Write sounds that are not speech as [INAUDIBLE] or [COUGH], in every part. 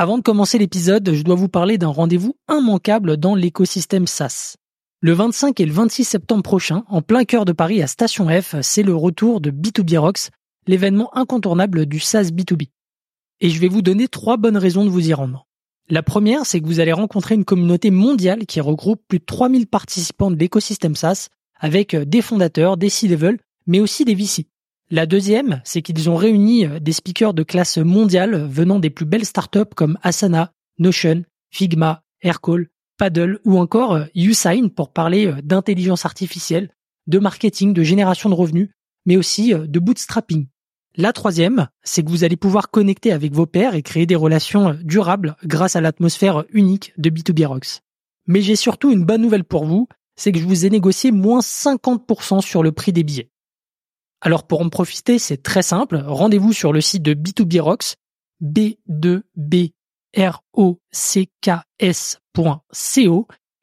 Avant de commencer l'épisode, je dois vous parler d'un rendez-vous immanquable dans l'écosystème SaaS. Le 25 et le 26 septembre prochain, en plein cœur de Paris à Station F, c'est le retour de B2B Rocks, l'événement incontournable du SaaS B2B. Et je vais vous donner trois bonnes raisons de vous y rendre. La première, c'est que vous allez rencontrer une communauté mondiale qui regroupe plus de 3000 participants de l'écosystème SaaS, avec des fondateurs, des C-level, mais aussi des VC. La deuxième, c'est qu'ils ont réuni des speakers de classe mondiale venant des plus belles startups comme Asana, Notion, Figma, Aircall, Paddle ou encore Usign pour parler d'intelligence artificielle, de marketing, de génération de revenus, mais aussi de bootstrapping. La troisième, c'est que vous allez pouvoir connecter avec vos pairs et créer des relations durables grâce à l'atmosphère unique de B2B Rocks. Mais j'ai surtout une bonne nouvelle pour vous, c'est que je vous ai négocié moins 50% sur le prix des billets. Alors pour en profiter, c'est très simple, rendez-vous sur le site de B2B Rocks, b2b rocks.co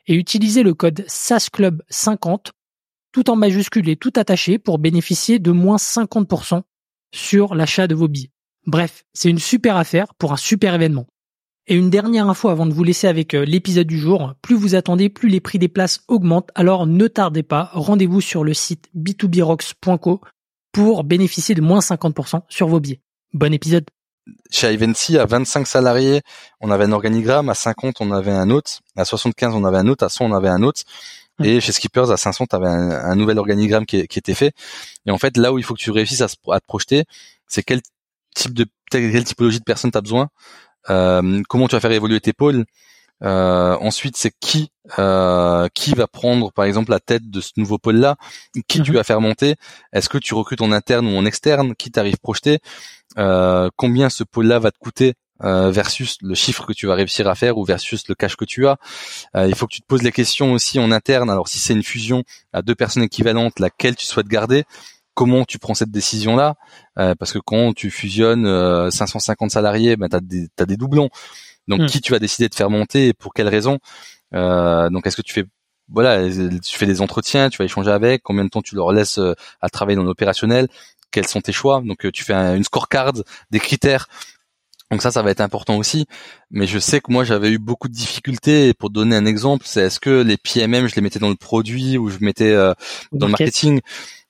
et utilisez le code SASCLUB50 tout en majuscule et tout attaché pour bénéficier de moins 50% sur l'achat de vos billets. Bref, c'est une super affaire pour un super événement. Et une dernière info avant de vous laisser avec euh, l'épisode du jour, plus vous attendez, plus les prix des places augmentent, alors ne tardez pas, rendez-vous sur le site b2brocks.co pour bénéficier de moins 50% sur vos billets. Bon épisode chez Ivancy, à 25 salariés, on avait un organigramme, à 50, on avait un autre, à 75, on avait un autre, à 100, on avait un autre. Et chez Skippers, à 500, tu avais un, nouvel organigramme qui, était fait. Et en fait, là où il faut que tu réussisses à, te projeter, c'est quel type de quelle typologie de personnes tu as besoin, euh, comment tu vas faire évoluer tes pôles. Euh, ensuite, c'est qui euh, qui va prendre, par exemple, la tête de ce nouveau pôle-là, qui tu mhm. vas faire monter? Est-ce que tu recrutes en interne ou en externe, qui t'arrive projeté euh, combien ce pôle-là va te coûter euh, versus le chiffre que tu vas réussir à faire ou versus le cash que tu as? Euh, il faut que tu te poses les questions aussi en interne. Alors si c'est une fusion à deux personnes équivalentes, laquelle tu souhaites garder? Comment tu prends cette décision-là? Parce que quand tu fusionnes 550 salariés, ben, tu as, as, des doublons. Donc hmm. qui tu vas décider de faire monter et pour quelles raisons Donc est-ce que tu fais voilà, tu fais des entretiens, tu vas échanger avec, combien de temps tu leur laisses à travailler dans l'opérationnel, quels sont tes choix. Donc euh, tu fais une scorecard, des critères. Donc ça, ça va être important aussi. Mais je sais que moi, j'avais eu beaucoup de difficultés. pour donner un exemple, c'est est-ce que les PMM, je les mettais dans le produit ou je mettais euh, dans le marketing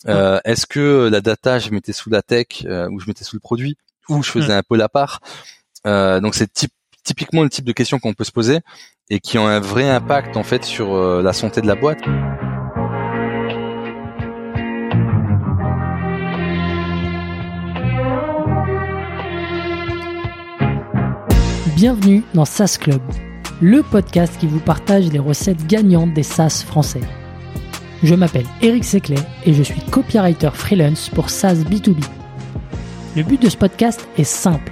euh, Est-ce que la data, je mettais sous la tech ou je mettais sous le produit ou je faisais hmm. un pôle à part Donc c'est typiquement le type de questions qu'on peut se poser et qui ont un vrai impact en fait sur la santé de la boîte. Bienvenue dans SaaS Club, le podcast qui vous partage les recettes gagnantes des SaaS français. Je m'appelle Eric Seclet et je suis copywriter freelance pour SaaS B2B. Le but de ce podcast est simple.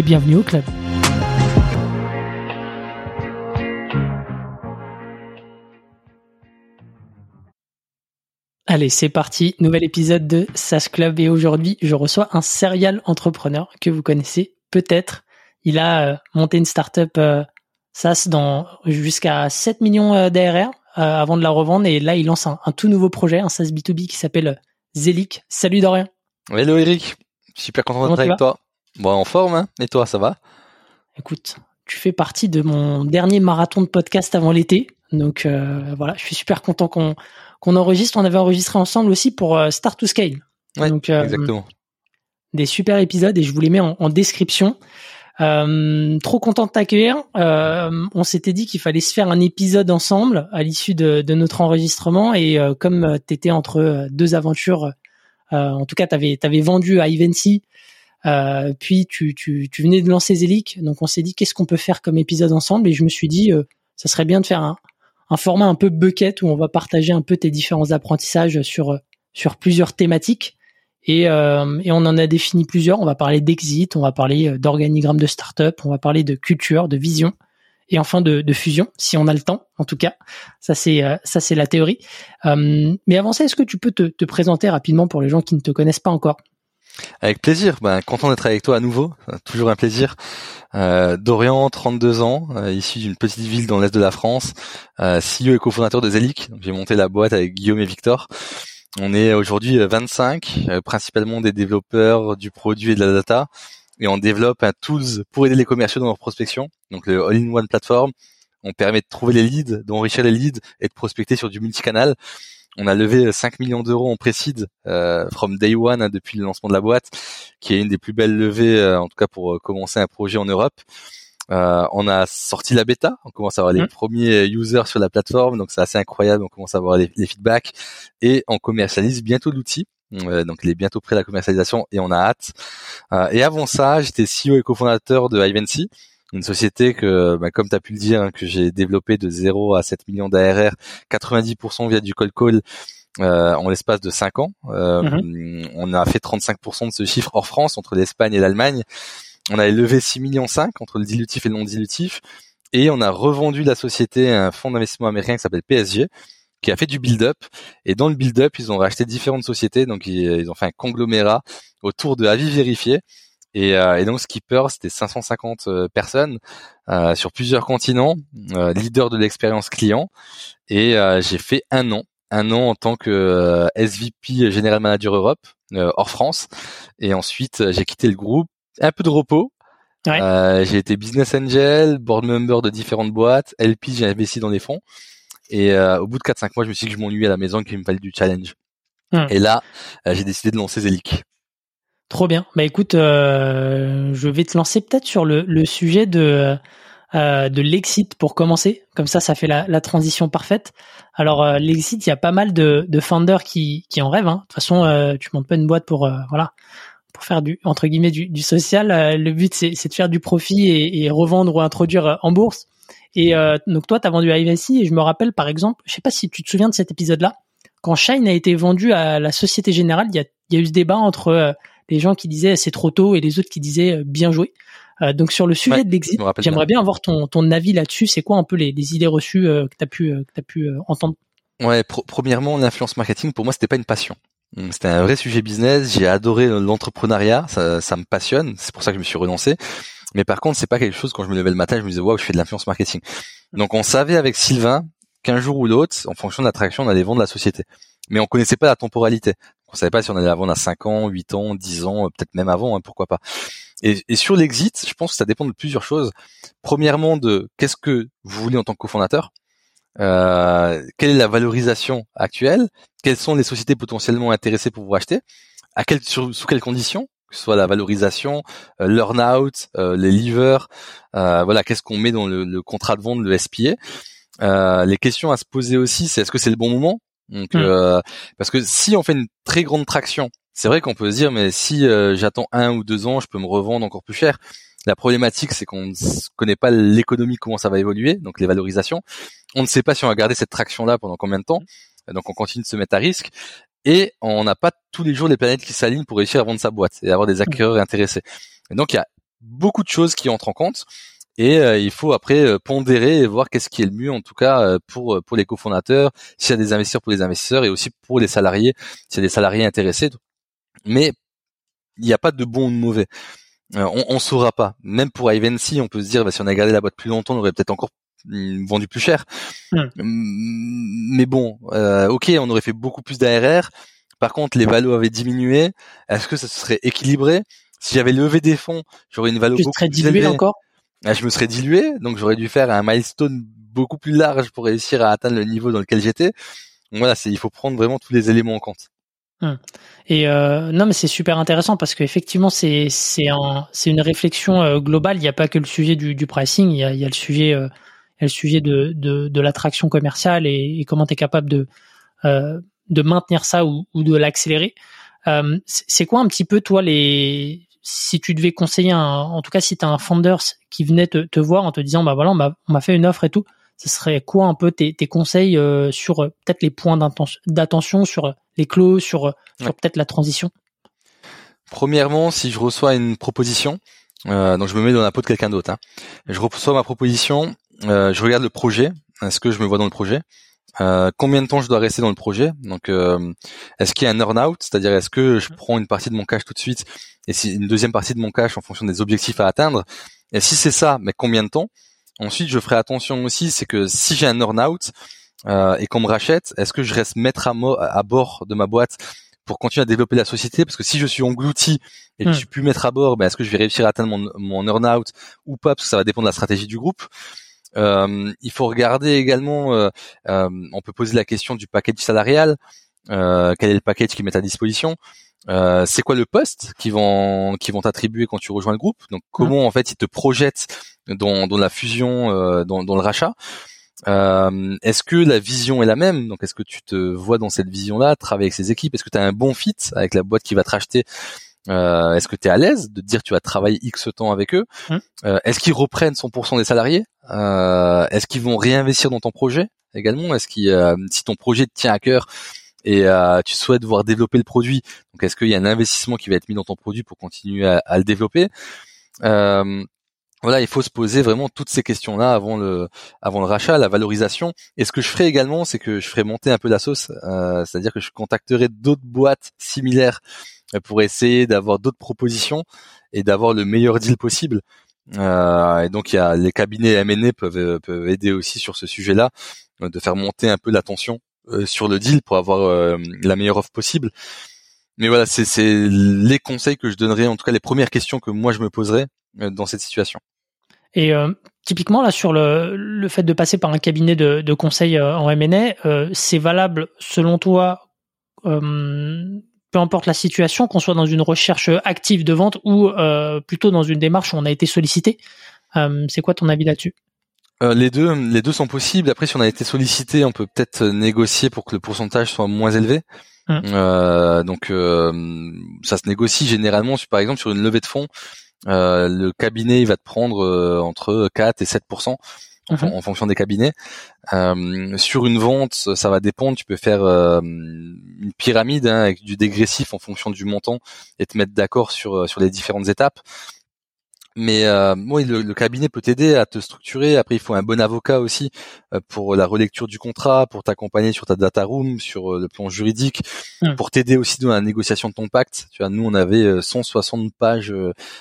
et bienvenue au club. Allez, c'est parti, nouvel épisode de SaaS Club et aujourd'hui, je reçois un serial entrepreneur que vous connaissez peut-être il a euh, monté une startup euh, SaaS dans jusqu'à 7 millions euh, d'ARR avant de la revendre et là il lance un, tout nouveau projet, un SaaS B2B qui s'appelle Zelic. Salut Dorian. Hello Eric, super content d'être avec toi. Bon en forme hein et toi ça va? Écoute, tu fais partie de mon dernier marathon de podcast avant l'été. Donc voilà, je suis super content qu'on qu'on enregistre. On avait enregistré ensemble aussi pour Start to Scale. Ouais, Donc, exactement. Des super épisodes et je vous les mets en description. Euh, trop content de t'accueillir. Euh, on s'était dit qu'il fallait se faire un épisode ensemble à l'issue de, notre enregistrement et euh, comme tu étais entre deux aventures, en tout cas tu avais vendu à Ivancy, puis tu, venais de lancer Zelic, donc on s'est dit qu'est-ce qu'on peut faire comme épisode ensemble? Et je me suis dit ça serait bien de faire un, format un peu bucket où on va partager un peu tes différents apprentissages sur plusieurs thématiques Et, et, on en a défini plusieurs. On va parler d'exit, on va parler d'organigramme de start-up, on va parler de culture, de vision et enfin de, fusion, si on a le temps, en tout cas. Ça c'est la théorie. mais avant ça, est-ce que tu peux te, présenter rapidement pour les gens qui ne te connaissent pas encore? Avec plaisir. Ben, content d'être avec toi à nouveau. Euh, toujours un plaisir. Euh, Dorian, 32 ans, euh, issu d'une petite ville dans l'est de la France, euh, CEO et cofondateur de Zelic. J'ai monté la boîte avec Guillaume et Victor. On est aujourd'hui 25, euh, principalement des développeurs du produit et de la data, et on développe un tools pour aider les commerciaux dans leur prospection. Donc le all-in-one platform. On permet de trouver les leads, d'enrichir les leads et de prospecter sur du multicanal on a levé 5 millions d'euros en précide euh, from day one hein, depuis le lancement de la boîte, qui est une des plus belles levées, euh, en tout cas pour euh, commencer un projet en Europe. Euh, on a sorti la bêta, on commence à avoir les mmh. premiers users sur la plateforme, donc c'est assez incroyable, on commence à avoir les, feedbacks et on commercialise bientôt l'outil. donc il est bientôt prêt à la commercialisation et on a hâte. et avant ça, j'étais CEO et cofondateur de Ivancy, une société que, bah, comme tu as pu le dire, hein, que j'ai développé de 0 à 7 millions d'ARR, 90% via du cold call euh, en l'espace de 5 ans. Euh, mhm. On a fait 35% de ce chiffre hors France, entre l'Espagne et l'Allemagne. On a levé 6 millions 5 entre le dilutif et le non dilutif. Et on a revendu la société à un fonds d'investissement américain qui s'appelle PSG, qui a fait du build-up. Et dans le build-up, ils ont racheté différentes sociétés. Donc, ils, ont fait un conglomérat autour de Avis Vérifié et, euh, et donc Skipper, c'était 550 euh, personnes euh, sur plusieurs continents, euh, leader de l'expérience client. Et j'ai fait un an, un an en tant que SVP General Manager Europe hors France. Et ensuite, j'ai quitté le groupe, un peu de repos. Ouais. j'ai été business angel, board member de différentes boîtes, LP, j'ai investi dans des fonds. Et au bout de 4-5 mois, je me suis dit que je m'ennuyais à la maison, qu'il me fallait du challenge. Hum. Et là, j'ai décidé de lancer Zelic. Trop bien. Bah écoute, euh, je vais te lancer peut-être sur le, le sujet de euh, de l'exit pour commencer. Comme ça, ça fait la, la transition parfaite. Alors euh, l'exit, il y a pas mal de, de founders qui, qui en rêvent. Hein. De toute façon, euh, tu montes pas une boîte pour euh, voilà pour faire du entre guillemets du, du social. Euh, le but c'est, de faire du profit et, et, revendre ou introduire en bourse. Et donc toi, tu as vendu à Ivancy et je me rappelle par exemple, je sais pas si tu te souviens de cet épisode-là, quand Shine a été vendu à la Société Générale, il y a, y a eu ce débat entre les gens qui disaient c'est trop tôt et les autres qui disaient euh, bien joué. Euh, donc sur le sujet de l'exit, j'aimerais bien avoir ton, ton avis là-dessus. C'est quoi un peu les, les idées reçues euh, que tu as pu, que as pu entendre? Ouais, premièrement, l'influence marketing, pour moi, c'était pas une passion. Hum, c'était un vrai sujet business. J'ai adoré l'entrepreneuriat. Ça, ça me passionne. C'est pour ça que je me suis renoncé. Mais par contre, c'est pas quelque chose quand je me levais le matin, je me disais waouh, je fais de l'influence marketing. Donc on savait avec Sylvain qu'un jour ou l'autre, en fonction de l'attraction, on allait vendre la société. Mais on connaissait pas la temporalité. On savait pas si on allait la vendre à 5 ans, 8 ans, 10 ans, peut-être même avant, hein, pourquoi pas. Et, et, sur l'exit, je pense que ça dépend de plusieurs choses. Premièrement, de qu'est-ce que vous voulez en tant que cofondateur euh, Quelle est la valorisation actuelle Quelles sont les sociétés potentiellement intéressées pour vous racheter À quel, sous quelles conditions que ce soit la valorisation, euh, l'earn-out, euh, les levers, euh, voilà, qu'est-ce qu'on met dans le, le, contrat de vente, le SPA. Euh, les questions à se poser aussi, c'est est-ce que c'est le bon moment donc, hmm. euh, parce que si on fait une très grande traction, c'est vrai qu'on peut se dire, mais si euh, j'attends un ou deux ans, je peux me revendre encore plus cher. La problématique, c'est qu'on ne connaît pas l'économie, comment ça va évoluer, donc les valorisations. On ne sait pas si on va garder cette traction-là pendant combien de temps. Donc, on continue de se mettre à risque. Et on n'a pas tous les jours les planètes qui s'alignent pour réussir à vendre sa boîte et avoir des hmm. acquéreurs intéressés. Et donc, il y a beaucoup de choses qui entrent en compte. Et euh, il faut après euh, pondérer et voir qu'est-ce qui est le mieux en tout cas euh, pour pour les cofondateurs, s'il y a des investisseurs pour les investisseurs et aussi pour les salariés, s'il y a des salariés intéressés. Mais il n'y a pas de bon ou de mauvais. on, on saura pas. Même pour Ivancy, on peut se dire bah, si on a gardé la boîte plus longtemps, on aurait peut-être encore mm, vendu plus cher. Hmm. Mm, mais bon, ok, on aurait fait beaucoup plus d'ARR. Par contre, les valos avaient diminué. Est-ce que ça se serait équilibré? Si j'avais levé des fonds, j'aurais une valeur beaucoup plus élevée. encore? Je me serais dilué, donc j'aurais dû faire un milestone beaucoup plus large pour réussir à atteindre le niveau dans lequel j'étais. Voilà, c'est il faut prendre vraiment tous les éléments en compte. Hum. Et euh, non, mais c'est super intéressant parce qu'effectivement, c'est c'est un c'est une réflexion euh, globale. Il n'y a pas que le sujet du, du pricing. Il y a, il y a le sujet euh, il y a le sujet de de, de l'attraction commerciale et, comment tu es capable de euh, de maintenir ça ou, ou de l'accélérer. C'est quoi un petit peu toi les si tu devais conseiller, un, en tout cas si tu as un founder qui venait te, te, voir en te disant bah voilà on m'a fait une offre et tout, ce serait quoi un peu tes, tes conseils euh, sur euh, peut-être les points d'attention, sur euh, les clauses, sur, sur peut-être la transition? Premièrement, si je reçois une proposition, donc je me mets dans la peau de quelqu'un d'autre. Hein, je reçois ma proposition, je regarde le projet. Est-ce que je me vois dans le projet euh, combien de temps je dois rester dans le projet? Donc, euh, est-ce qu'il y a un earn-out? C'est-à-dire, est-ce que je prends une partie de mon cash tout de suite? Et si une deuxième partie de mon cash en fonction des objectifs à atteindre? Et si c'est ça, mais combien de temps? Ensuite, je ferai attention aussi, c'est que si j'ai un earn-out euh, et qu'on me rachète, est-ce que je reste maître à, à, bord de ma boîte pour continuer à développer la société? Parce que si je suis englouti et que je hmm. suis plus maître à bord, ben, est-ce que je vais réussir à atteindre mon, mon earn-out ou pas? Parce que ça va dépendre de la stratégie du groupe. Euh, il faut regarder également, euh, euh, on peut poser la question du package salarial. quel est le package qu'ils mettent à disposition? C'est quoi le poste qu'ils vont qu'ils vont t'attribuer quand tu rejoins le groupe? Donc comment en fait ils te projettent dans, dans la fusion, dans, dans, le rachat? Est-ce que la vision est la même? Donc est-ce que tu te vois dans cette vision-là, travailler avec ces équipes? Est-ce que tu as un bon fit avec la boîte qui va te racheter euh, Est-ce que tu es à l'aise de te dire que tu vas travailler X temps avec eux hum. euh, Est-ce qu'ils reprennent 100% des salariés euh, Est-ce qu'ils vont réinvestir dans ton projet également Est-ce qu'il euh, si ton projet te tient à cœur et euh, tu souhaites voir développer le produit, donc est-ce qu'il y a un investissement qui va être mis dans ton produit pour continuer à, à le développer voilà, il faut se poser vraiment toutes ces questions-là avant le avant le rachat, la valorisation. Et ce que je ferai également, c'est que je ferai monter un peu la sauce, euh, c'est-à-dire que je contacterai d'autres boîtes similaires pour essayer d'avoir d'autres propositions et d'avoir le meilleur deal possible. Euh, et donc il y a les cabinets M&A peuvent, peuvent aider aussi sur ce sujet-là, de faire monter un peu l'attention euh, sur le deal pour avoir euh, la meilleure offre possible. Mais voilà, c'est les conseils que je donnerais, en tout cas les premières questions que moi je me poserais dans cette situation. Et typiquement là sur le, le fait de passer par un cabinet de, de conseil en M&A, c'est valable selon toi peu importe la situation, qu'on soit dans une recherche active de vente ou euh, plutôt dans une démarche où on a été sollicité. Euh, c'est quoi ton avis là-dessus? Euh, les deux, les deux sont possibles. Après, si on a été sollicité, on peut peut-être négocier pour que le pourcentage soit moins élevé. Euh, donc, euh, ça se négocie généralement. Par exemple, sur une levée de fonds, le cabinet il va te prendre entre 4 et 7 Mhm. en, fonction des cabinets. Euh, sur une vente, ça va dépendre. Tu peux faire euh, une pyramide hein, avec du dégressif en fonction du montant et te mettre d'accord sur euh, sur les différentes étapes. Mais euh, le, cabinet peut t'aider à te structurer. Après, il faut un bon avocat aussi pour la relecture du contrat, pour t'accompagner sur ta data room, sur le plan juridique, pour t'aider aussi dans la négociation de ton pacte. Tu vois, nous, on avait 160 pages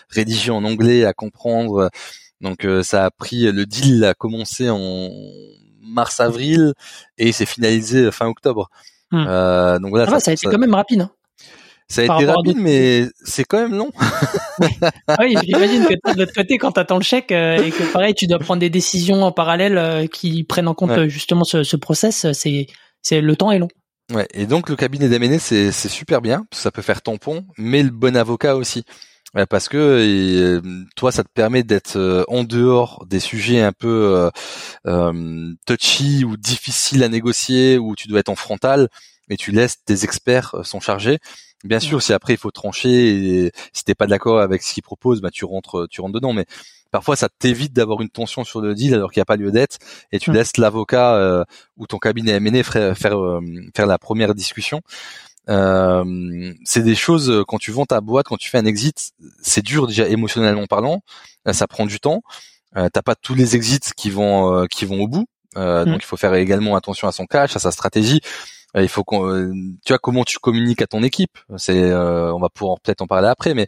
rédigées en anglais à comprendre. Donc euh, ça a pris le deal a commencé en mars avril et s'est finalisé fin octobre. Hmm. Euh, donc voilà, ah ça, a été quand même rapide. Hein, ça a été rapide, mais c'est quand même long. [LAUGHS] Ah oui, j'imagine que de l'autre côté, quand tu attends le chèque euh, et que pareil, tu dois prendre des décisions en parallèle euh, qui prennent en compte justement ce, ce process, c'est c'est le temps est long. Ouais, et donc le cabinet c'est c'est super bien, ça peut faire tampon, mais le bon avocat aussi parce que euh, toi, ça te permet d'être euh, en dehors des sujets un peu euh, touchy ou difficiles à négocier, où tu dois être en frontal, et tu laisses tes experts s'en charger. Bien sûr, si après il faut trancher, et si t'es pas d'accord avec ce qu'ils proposent, bah tu rentres, tu rentres dedans. Mais parfois, ça t'évite d'avoir une tension sur le deal alors qu'il n'y a pas lieu d'être, et tu laisses l'avocat ou ton cabinet M&A faire faire, faire la première discussion. Euh, c'est des choses euh, quand tu vends ta boîte, quand tu fais un exit, c'est dur déjà émotionnellement parlant. Euh, ça prend du temps. Euh, T'as pas tous les exits qui vont qui vont au bout. Mm. Donc il faut faire également attention à son cash, à sa stratégie. il faut qu'on, tu vois comment tu communiques à ton équipe. C'est, on va pouvoir peut-être en parler après, mais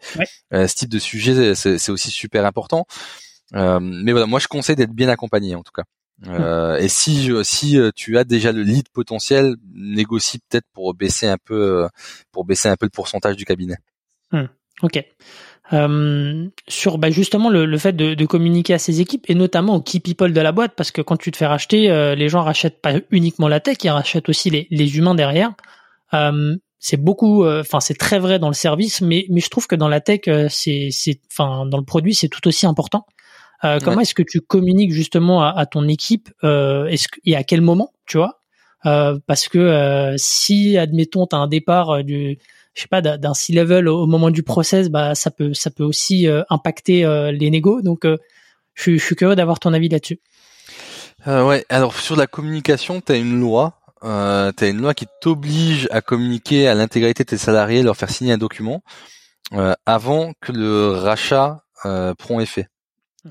ce type de sujet c'est aussi super important. mais voilà, moi je conseille d'être bien accompagné en tout cas. Euh, et si si euh, tu as déjà le lead potentiel, négocie peut-être pour baisser un peu euh, pour baisser un peu le pourcentage du cabinet. Hmm, ok. Euh, sur bah, justement le, le fait de, de, communiquer à ses équipes et notamment aux key people de la boîte parce que quand tu te fais racheter, euh, les gens rachètent pas uniquement la tech, ils rachètent aussi les, les humains derrière. Euh, c'est beaucoup, enfin c'est très vrai dans le service, mais mais je trouve que dans la tech, c'est c'est, enfin dans le produit c'est tout aussi important. Euh, comment est-ce que tu communiques justement à, ton équipe euh, est-ce et à quel moment, tu vois? Euh, Parce que si, admettons, tu as un départ du, je sais pas, d'un C-level au, moment du process, bah ça peut ça peut aussi impacter les négos. Donc, je, je, suis curieux d'avoir ton avis là-dessus. ouais. Alors sur la communication, tu as une loi. Euh, tu as une loi qui t'oblige à communiquer à l'intégrité de tes salariés, leur faire signer un document. avant que le rachat prend effet.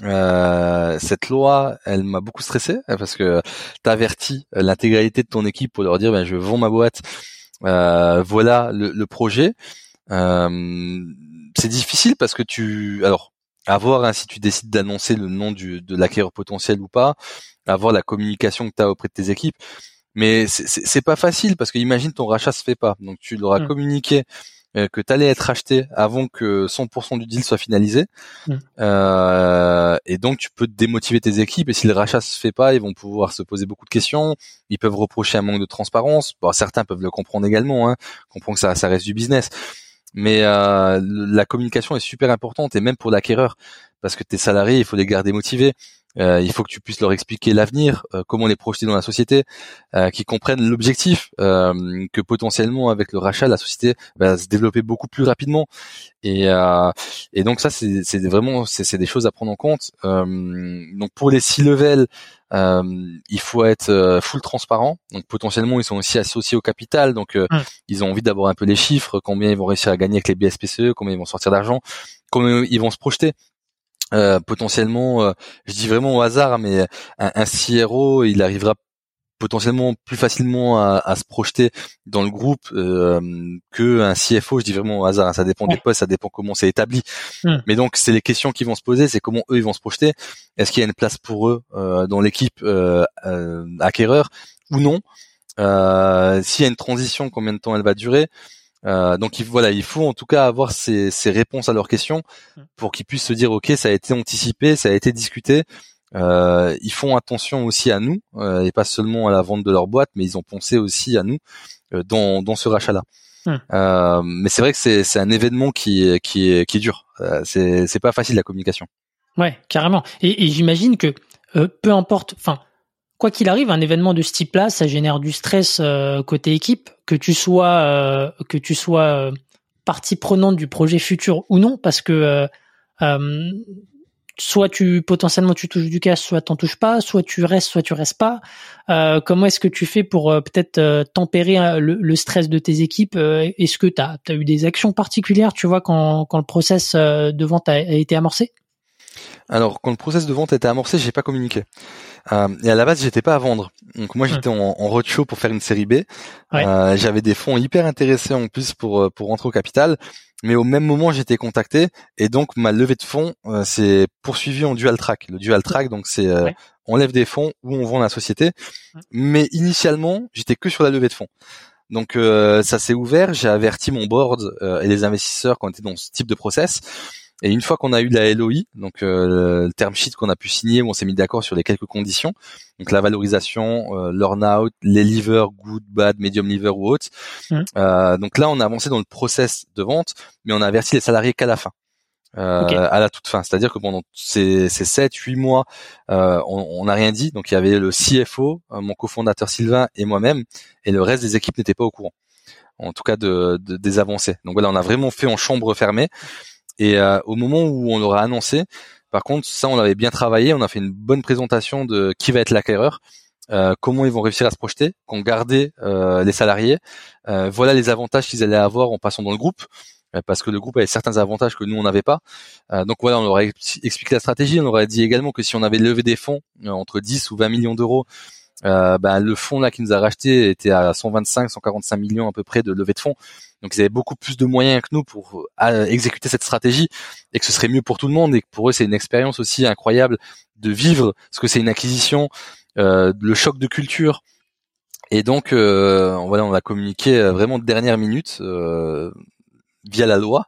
Euh, cette loi, elle m'a beaucoup stressé parce que t'avertis l'intégralité de ton équipe pour leur dire ben je vends ma boîte, euh, voilà le, le projet. Euh, c'est difficile parce que tu, alors avoir hein, si tu décides d'annoncer le nom du, de l'acquéreur potentiel ou pas, avoir la communication que tu as auprès de tes équipes. Mais c'est pas facile parce que imagine ton rachat se fait pas, donc tu leur as mmh. communiqué que tu allais être acheté avant que 100% du deal soit finalisé. Mm. Euh, et donc tu peux démotiver tes équipes et si le rachat se fait pas, ils vont pouvoir se poser beaucoup de questions. Ils peuvent reprocher un manque de transparence. Bon, certains peuvent le comprendre également, hein, comprendre que ça, ça reste du business. Mais euh, la communication est super importante et même pour l'acquéreur parce que tes salariés, il faut les garder motivés. Euh, il faut que tu puisses leur expliquer l'avenir, euh, comment les projeter dans la société, euh, qu'ils comprennent l'objectif, euh, que potentiellement avec le rachat, la société va se développer beaucoup plus rapidement. Et, et donc ça, c'est vraiment c'est des choses à prendre en compte. donc pour les six levels, il faut être full transparent. Donc potentiellement, ils sont aussi associés au capital, donc mmh. ils ont envie d'avoir un peu les chiffres, combien ils vont réussir à gagner avec les BSPCE, combien ils vont sortir d'argent, comment ils vont se projeter. Euh, potentiellement, euh, je dis vraiment au hasard, mais un, un CRO, il arrivera potentiellement plus facilement à, à, se projeter dans le groupe euh, que un CFO. Je dis vraiment au hasard, hein, ça dépend des postes, ça dépend comment c'est établi. Hmm. Mais donc c'est les questions qui vont se poser, c'est comment eux ils vont se projeter. Est-ce qu'il y a une place pour eux euh, dans l'équipe euh, acquéreur ou non? S'il y a une transition, combien de temps elle va durer? Euh, donc il, voilà, il faut en tout cas avoir ces, ces réponses à leurs questions mmh. pour qu'ils puissent se dire ok, ça a été anticipé, ça a été discuté. Euh, ils font attention aussi à nous euh, et pas seulement à la vente de leur boîte, mais ils ont pensé aussi à nous dans, dans ce rachat-là. Euh, mais c'est vrai que c'est, un événement qui qui est qui est dur. c'est c'est pas facile la communication. Ouais, carrément. Et, et j'imagine que peu importe, enfin quoi qu'il arrive, un événement de ce type-là, ça génère du stress euh, côté équipe, que tu sois euh, que tu sois euh, partie prenante du projet futur ou non, parce que soit tu potentiellement tu touches du cash, soit t'en touches pas, soit tu restes, soit tu restes pas. comment est-ce que tu fais pour peut-être tempérer le, stress de tes équipes Est-ce que tu as, eu des actions particulières, tu vois, quand, quand le process de vente a, a été amorcé? Alors, quand le process de vente a été amorcé, j'ai pas communiqué. Euh, et à la base, j'étais pas à vendre. Donc moi, j'étais en, en roadshow pour faire une série B. Euh, j'avais des fonds hyper intéressés en plus pour euh, pour rentrer au capital. Mais au même moment, j'étais contacté et donc ma levée de fonds euh, s'est poursuivie en dual track. Le dual track, donc c'est euh, on lève des fonds ou on vend la société. Mais initialement, j'étais que sur la levée de fonds. Donc ça s'est ouvert. J'ai averti mon board et les investisseurs quand on était dans ce type de process. Et une fois qu'on a eu la LOI, donc euh, le term sheet qu'on a pu signer, où on s'est mis d'accord sur les quelques conditions, donc la valorisation, euh, l'earn-out, les liver, good, bad, medium liver ou autre. Mmh. Euh, donc là, on a avancé dans le process de vente, mais on a averti les salariés qu'à la fin. Euh, à la toute fin. C'est-à-dire que pendant ces, ces 7, 8 mois, euh, on n'a rien dit. Donc il y avait le CFO, euh, mon cofondateur Sylvain et moi-même, et le reste des équipes n'étaient pas au courant. En tout cas de, de, des avancées. Donc voilà, on a vraiment fait en chambre fermée. Et euh, au moment où on l'aura annoncé, par contre, ça, on avait bien travaillé. On a fait une bonne présentation de qui va être l'acquéreur, euh, comment ils vont réussir à se projeter, qu'on gardait euh, les salariés. Euh, voilà les avantages qu'ils allaient avoir en passant dans le groupe, euh, parce que le groupe avait certains avantages que nous on n'avait pas. donc voilà, on leur a expliqué la stratégie. On leur a dit également que si on avait levé des fonds entre 10 ou 20 millions d'euros, euh, ben, le fonds là qui nous a racheté était à 125, 145 millions à peu près de levée de fonds. Donc ils avaient beaucoup plus de moyens que nous pour euh, exécuter cette stratégie et que ce serait mieux pour tout le monde et que pour eux c'est une expérience aussi incroyable de vivre ce que c'est une acquisition, euh, le choc de culture. Et donc euh, voilà, on a communiqué euh, vraiment de dernière minute via la loi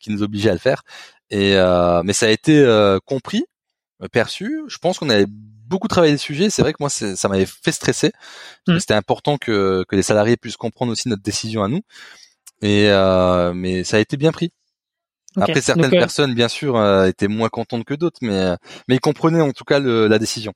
qui nous obligeait à le faire. Et mais ça a été compris, perçu. Je pense qu'on avait beaucoup travaillé le sujet. C'est vrai que moi, ça m'avait fait stresser. Mmh. C'était important que, que les salariés puissent comprendre aussi notre décision à nous. Et euh, mais ça a été bien pris. Après, certaines euh, personnes, bien sûr, euh, étaient moins contentes que d'autres, mais mais ils comprenaient en tout cas le, la décision.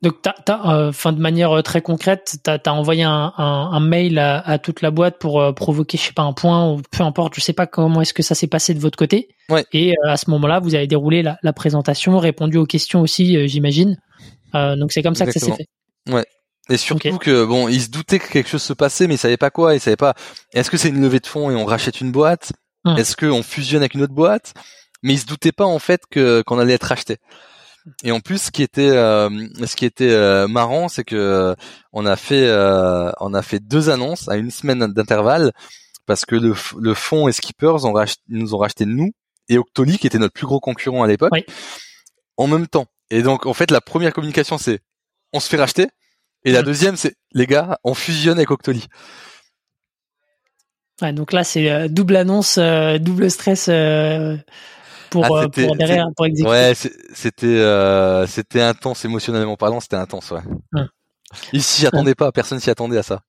Donc, t'as, enfin, de manière très concrète, tu as, envoyé un, un, un mail à, à, toute la boîte pour provoquer, je sais pas, un point ou peu importe, je sais pas comment est-ce que ça s'est passé de votre côté. Ouais. Et à ce moment-là, vous avez déroulé la, la présentation, répondu aux questions aussi, j'imagine. Donc c'est comme ça que ça s'est fait. Ouais. Et surtout que bon, ils se doutaient que quelque chose se passait, mais ils savaient pas quoi. Ils savaient pas. Est-ce que c'est une levée de fonds et on rachète une boîte? Hum. Est-ce qu'on fusionne avec une autre boîte? Mais ils se doutaient pas en fait que qu'on allait être racheté. Et en plus, ce qui était, euh, ce qui était euh, marrant, c'est que on a fait, euh, on a fait deux annonces à une semaine d'intervalle parce que le, le fonds et Skippers ont nous ont racheté nous et Octoly, qui était notre plus gros concurrent à l'époque, en même temps. Et donc, en fait, la première communication, c'est on se fait racheter, et la mmh. deuxième, c'est les gars, on fusionne avec Octoly. Ouais, donc là, c'est double annonce, double stress pour, ah, pour derrière pour exécuter. Ouais, c'était euh, c'était intense émotionnellement parlant, c'était intense, ouais. Hum. Ici, j'y attendais pas, personne s'y attendait à ça.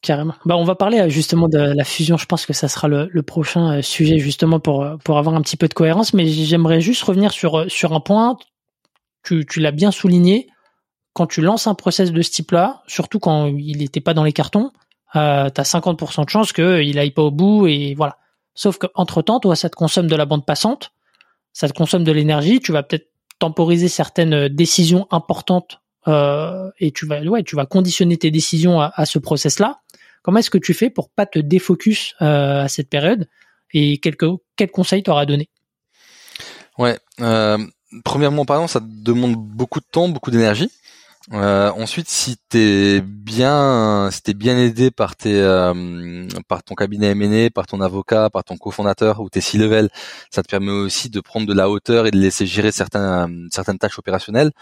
Carrément. Bah, on va parler euh, justement de la fusion. Je pense que ça sera le, le prochain euh, sujet justement pour pour avoir un petit peu de cohérence. Mais j'aimerais juste revenir sur sur un point. Tu, l'as bien souligné. Quand tu lances un process de ce type-là, surtout quand il n'était pas dans les cartons, tu as 50% de chance qu'il aille pas au bout et voilà. Sauf qu'entre temps, toi, ça te consomme de la bande passante ça te consomme de l'énergie, tu vas peut-être temporiser certaines décisions importantes euh, et tu vas conditionner tes décisions à, ce process-là. Comment est-ce que tu fais pour pas te défocus euh, à cette période et quelques quels conseils t'auras donné? Ouais, euh, premièrement parlant, ça demande beaucoup de temps, beaucoup d'énergie. Euh, ensuite, si t'es bien, si t'es bien aidé par tes, euh, par ton cabinet M&A, par ton avocat, par ton cofondateur ou tes six level, ça te permet aussi de prendre de la hauteur et de laisser gérer certains, certaines tâches opérationnelles.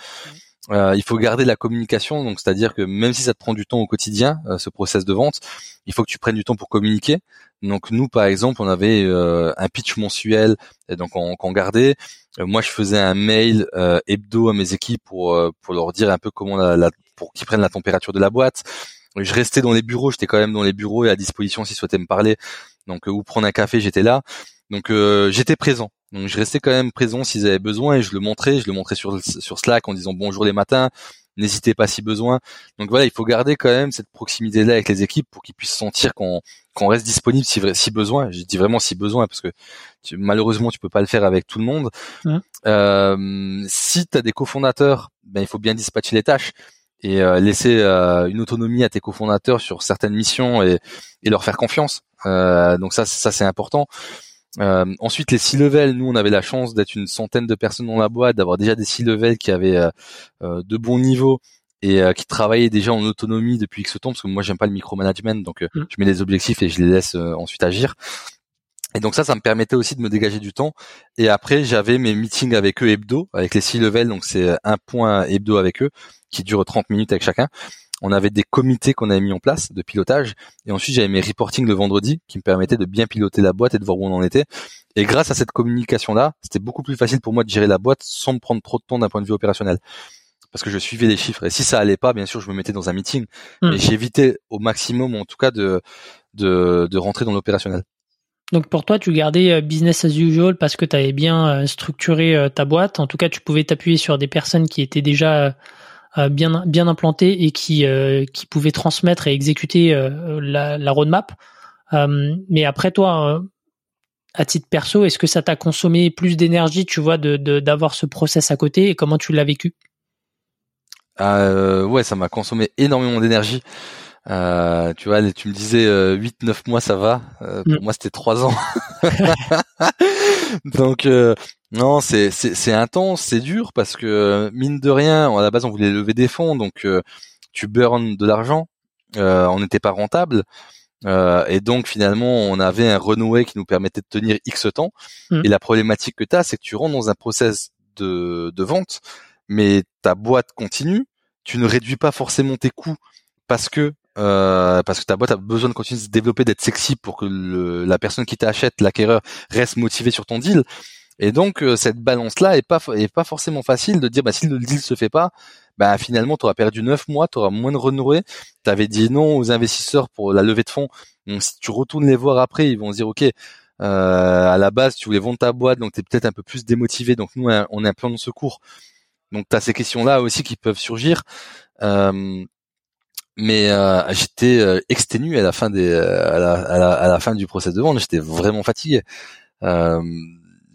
Euh, il faut garder la communication, donc c'est-à-dire que même si ça te prend du temps au quotidien, euh, ce process de vente, il faut que tu prennes du temps pour communiquer. Donc nous, par exemple, on avait euh, un pitch mensuel, et donc on, on gardait. Moi, je faisais un mail hebdo à mes équipes pour pour leur dire un peu comment la, pour qu'ils prennent la température de la boîte. Je restais dans les bureaux, j'étais quand même dans les bureaux et à disposition s'ils souhaitaient me parler. Donc ou prendre un café, j'étais là. Donc j'étais présent. Donc je restais quand même présent s'ils avaient besoin et je le montrais, je le montrais sur sur Slack en disant bonjour les matins, n'hésitez pas si besoin. Donc voilà, il faut garder quand même cette proximité là avec les équipes pour qu'ils puissent sentir qu'on qu'on reste disponible si si besoin. Je dis vraiment si besoin parce que tu, malheureusement tu peux pas le faire avec tout le monde. Euh, si tu as des cofondateurs, ben il faut bien dispatcher les tâches et euh, laisser euh, une autonomie à tes cofondateurs sur certaines missions et, et leur faire confiance. Donc ça, ça c'est important. Euh, ensuite, les six levels, nous, on avait la chance d'être une centaine de personnes dans la boîte, d'avoir déjà des six levels qui avaient euh, euh, de bons niveaux et qui travaillaient déjà en autonomie depuis X temps, parce que moi, j'aime pas le micromanagement, donc mm. je mets des objectifs et je les laisse ensuite agir. Et donc ça, ça me permettait aussi de me dégager du temps. Et après, j'avais mes meetings avec eux hebdo, avec les six levels, donc c'est un point hebdo avec eux, qui dure 30 minutes avec chacun on avait des comités qu'on avait mis en place de pilotage et ensuite j'avais mes reporting le vendredi qui me permettaient de bien piloter la boîte et de voir où on en était. Et grâce à cette communication là c'était beaucoup plus facile pour moi de gérer la boîte sans me prendre trop de temps d'un point de vue opérationnel. Parce que je suivais les chiffres. Et si ça allait pas bien sûr je me mettais dans un meeting. Hmm. et j'évitais au maximum en tout cas de de, de rentrer dans l'opérationnel. Donc pour toi, tu gardais euh, business as usual parce que tu avais bien euh, structuré euh, ta boîte. En tout cas, tu pouvais t'appuyer sur des personnes qui étaient déjà bien bien implanté et qui euh, qui pouvait transmettre et exécuter euh, la, la roadmap. mais après toi, à titre perso, est-ce que ça t'a consommé plus d'énergie, tu vois, de d'avoir ce process à côté et comment tu l'as vécu? Euh, Ouais, ça m'a consommé énormément d'énergie. Euh, tu vois, tu me disais euh, 8-9 mois, ça va. Euh, pour mm. moi, c'était 3 ans. [LAUGHS] Donc, euh, non, c'est c'est intense, c'est dur parce que mine de rien, à la base, on voulait lever des fonds, donc tu burns de l'argent. on n'était pas rentable. et donc finalement, on avait un renoué qui nous permettait de tenir X temps. Mm. Et la problématique que tu as, c'est que tu rentres dans un process de, de vente, mais ta boîte continue. Tu ne réduis pas forcément tes coûts parce que euh, parce que ta boîte a besoin de continuer de se développer, d'être sexy pour que le, la personne qui t'achète, l'acquéreur, reste motivé sur ton deal. Et donc euh, cette balance-là est pas est pas forcément facile de dire bah si le deal se fait pas, bah finalement tu auras perdu neuf mois, tu auras moins de renoué. Tu avais dit non aux investisseurs pour la levée de fonds. Donc si tu retournes les voir après, ils vont se dire ok. Euh, à la base, tu voulais vendre ta boîte, donc tu es peut-être un peu plus démotivé. Donc nous, on est un plan de secours. Donc tu as ces questions-là aussi qui peuvent surgir. Euh, mais j'étais exténué à la fin des à, la, à, la, à, la, fin du procès de vente j'étais vraiment fatigué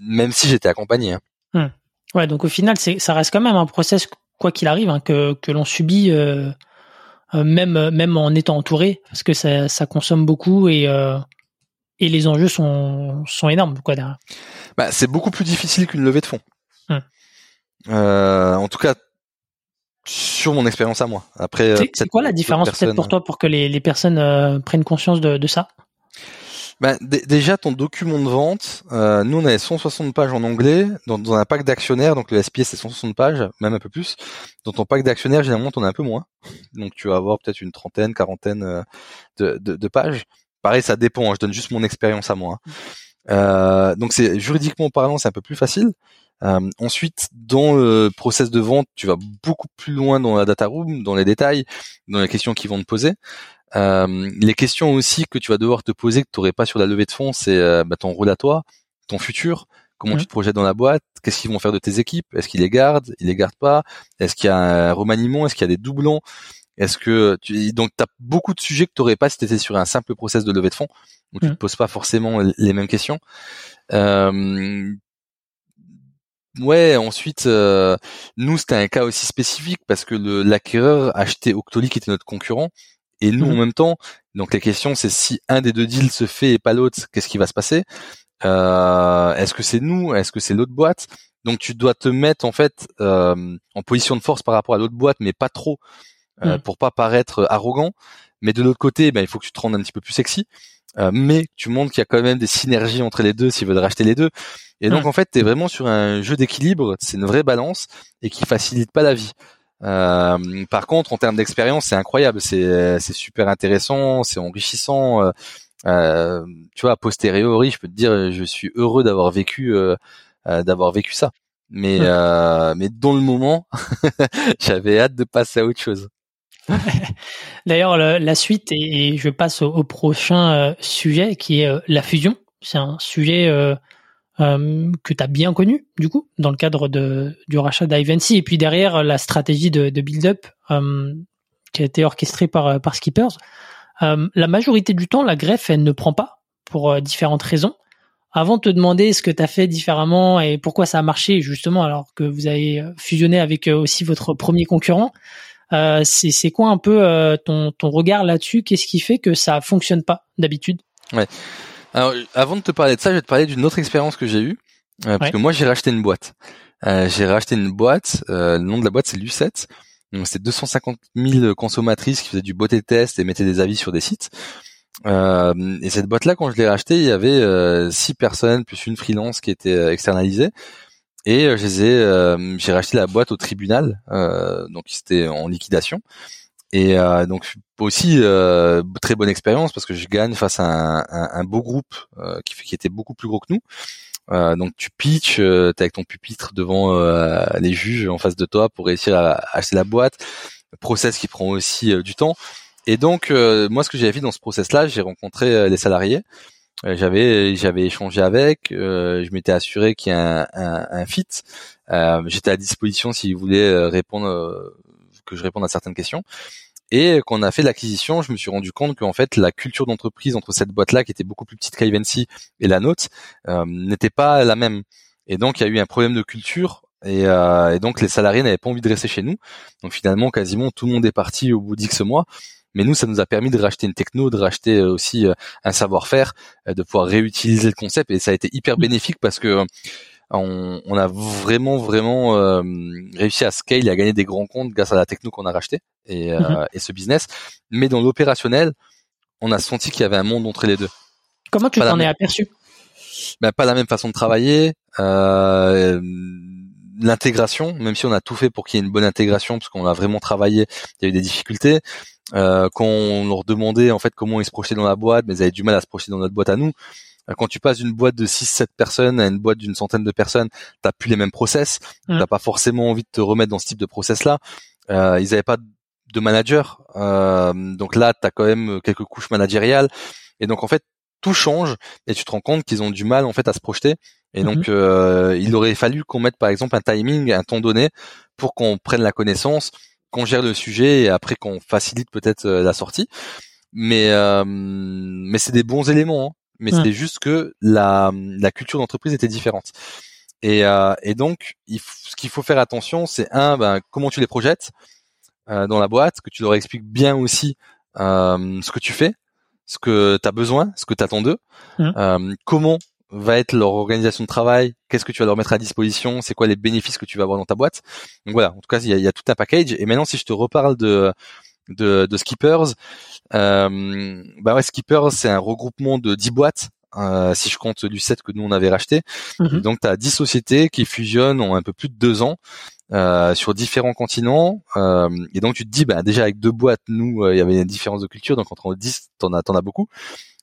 même si j'étais accompagné hein. Hum. ouais donc au final ça reste quand même un process quoi qu'il arrive hein, que que l'on subit euh, même même en étant entouré parce que ça ça consomme beaucoup et et les enjeux sont, sont énormes quoi derrière. Bah, c'est beaucoup plus difficile qu'une levée de fonds. Hum. Euh, en tout cas, sur mon expérience à moi. Après, c'est quoi la différence peut-être pour toi pour que les, les personnes euh, prennent conscience de, de ça? Ben, déjà ton document de vente, euh, nous on avait 160 pages en anglais dans, un pack d'actionnaires, donc le SPA c'est 160 pages, même un peu plus. Dans ton pack d'actionnaires, généralement on a un peu moins, donc tu vas avoir peut-être une trentaine, quarantaine euh, de, pages. Pareil, ça dépend. Hein, je donne juste mon expérience à moi. Hein. Euh, donc c'est juridiquement parlant, c'est un peu plus facile. Euh, ensuite, dans le process de vente, tu vas beaucoup plus loin dans la data room, dans les détails, dans les questions qu'ils vont te poser. Euh, les questions aussi que tu vas devoir te poser que tu n'aurais pas sur la levée de fonds, c'est euh, bah, ton rôle à toi, ton futur, comment tu te projettes dans la boîte, qu'est-ce qu'ils vont faire de tes équipes, est-ce qu'ils les gardent, ils les gardent pas, est-ce qu'il y a un remaniement, est-ce qu'il y a des doublons, est-ce que tu donc tu as beaucoup de sujets que tu n'aurais pas si tu étais sur un simple process de levée de fonds où tu te poses pas forcément les mêmes questions. Euh, Ouais, ensuite, euh, nous, c'était un cas aussi spécifique parce que l'acquéreur achetait Octoly qui était notre concurrent et nous, en mhm. même temps, donc les questions, c'est si un des deux deals se fait et pas l'autre, qu'est-ce qui va se passer? Euh, Est-ce que c'est nous? Est-ce que c'est l'autre boîte? Donc tu dois te mettre en fait euh, en position de force par rapport à l'autre boîte, mais pas trop euh, mhm. pour pas paraître arrogant. Mais de l'autre côté, ben, il faut que tu te rendes un petit peu plus sexy. Euh, mais tu montres qu'il y a quand même des synergies entre les deux s'ils veulent racheter les deux. Et donc en fait, tu es vraiment sur un jeu d'équilibre, c'est une vraie balance et qui facilite pas la vie. Euh, par contre, en termes d'expérience, c'est incroyable, c'est super intéressant, c'est enrichissant. Euh, euh, tu vois, a posteriori, je peux te dire, je suis heureux d'avoir vécu euh, euh d'avoir vécu ça. Mais euh, mais dans le moment, [LAUGHS] j'avais hâte de passer à autre chose. [LAUGHS] D'ailleurs, la suite et, je passe au, prochain sujet qui est la fusion. C'est un sujet euh, que tu as bien connu, du coup, dans le cadre de, du rachat d'Ivancy. Et puis derrière, la stratégie de, de build-up euh, qui a été orchestrée par, euh, par Skippers. la majorité du temps, la greffe, elle ne prend pas pour différentes raisons. Avant de te demander ce que tu as fait différemment et pourquoi ça a marché, justement, alors que vous avez fusionné avec aussi votre premier concurrent, euh, c'est quoi un peu ton, ton regard là-dessus? Qu'est-ce qui fait que ça fonctionne pas d'habitude? Ouais. Alors, avant de te parler de ça, je vais te parler d'une autre expérience que j'ai eue. Euh, parce que moi, j'ai racheté une boîte. Euh, j'ai racheté une boîte. Euh, le nom de la boîte, c'est Lucette. Donc, c'est 250 000 consommatrices qui faisaient du beauté test et mettaient des avis sur des sites. Euh, et cette boîte-là, quand je l'ai rachetée, il y avait euh, six personnes plus une freelance qui était externalisée. Et je les ai, j'ai racheté la boîte au tribunal, donc c'était en liquidation. Et euh, donc aussi euh, très bonne expérience parce que je gagne face à un, un, un beau groupe euh, qui, qui était beaucoup plus gros que nous. Euh, donc tu pitches, euh, t'es avec ton pupitre devant euh, les juges en face de toi pour réussir à, acheter la boîte. Process qui prend aussi du temps. Et donc moi ce que j'avais fait dans ce process-là, j'ai rencontré les salariés. j'avais j'avais échangé avec, je m'étais assuré qu'il y a un, un fit. J'étais à disposition s'ils voulaient répondre que je réponde à certaines questions. Et quand on a fait l'acquisition, je me suis rendu compte qu'en fait la culture d'entreprise entre cette boîte-là, qui était beaucoup plus petite qu'Ivancy, et la nôtre, euh, n'était pas la même. Et donc il y a eu un problème de culture. Et, euh, et donc les salariés n'avaient pas envie de rester chez nous. Donc finalement, quasiment tout le monde est parti au bout d'X mois. Mais nous, ça nous a permis de racheter une techno, de racheter euh, aussi euh, un savoir-faire, euh, de pouvoir réutiliser le concept. Et ça a été hyper bénéfique parce que on, on a vraiment vraiment euh, réussi à scale et à gagner des grands comptes grâce à la techno qu'on a racheté et, euh, mhm. et ce business. Mais dans l'opérationnel, on a senti qu'il y avait un monde entre les deux. Comment tu t'en es aperçu? Ben, Pas la même façon de travailler. Euh, l'intégration, même si on a tout fait pour qu'il y ait une bonne intégration, parce qu'on a vraiment travaillé, il y a eu des difficultés. Euh, quand on leur demandait en fait comment ils se projetaient dans la boîte, mais ils avaient du mal à se projeter dans notre boîte à nous. Euh, quand tu passes d'une boîte de 6-7 personnes à une boîte d'une centaine de personnes, t'as plus les mêmes process. tu T'as pas forcément envie de te remettre dans ce type de process-là. Euh, ils avaient pas de manager, euh, donc là, t'as quand même quelques couches managériales. Et donc en fait, tout change et tu te rends compte qu'ils ont du mal en fait à se projeter. Et donc, mhm. euh, il aurait fallu qu'on mette par exemple un timing, un temps donné, pour qu'on prenne la connaissance, qu'on gère le sujet et après qu'on facilite peut-être euh, la sortie. Mais euh, mais c'est des bons éléments. Hein mais c'était juste que la, la culture d'entreprise était différente. Et, euh, et donc, il ce qu'il faut faire attention, c'est un, ben, comment tu les projettes euh, dans la boîte, que tu leur expliques bien aussi euh, ce que tu fais, ce que tu as besoin, ce que tu attends d'eux, Mhm. euh, comment va être leur organisation de travail, qu'est-ce que tu vas leur mettre à disposition, c'est quoi les bénéfices que tu vas avoir dans ta boîte. Donc voilà, en tout cas, il y a, il y a tout un package. Et maintenant, si je te reparle de de, de Skippers, euh, bah ouais, Skippers, c'est un regroupement de 10 boîtes. euh, si je compte Lucette que nous on avait racheté, Mhm. donc tu as 10 sociétés qui fusionnent en un peu plus de deux ans euh, sur différents continents. euh, et donc tu te dis, bah, déjà avec deux boîtes, nous, euh, il y avait une différence de culture, donc entre 10, t'en as, t'en as beaucoup.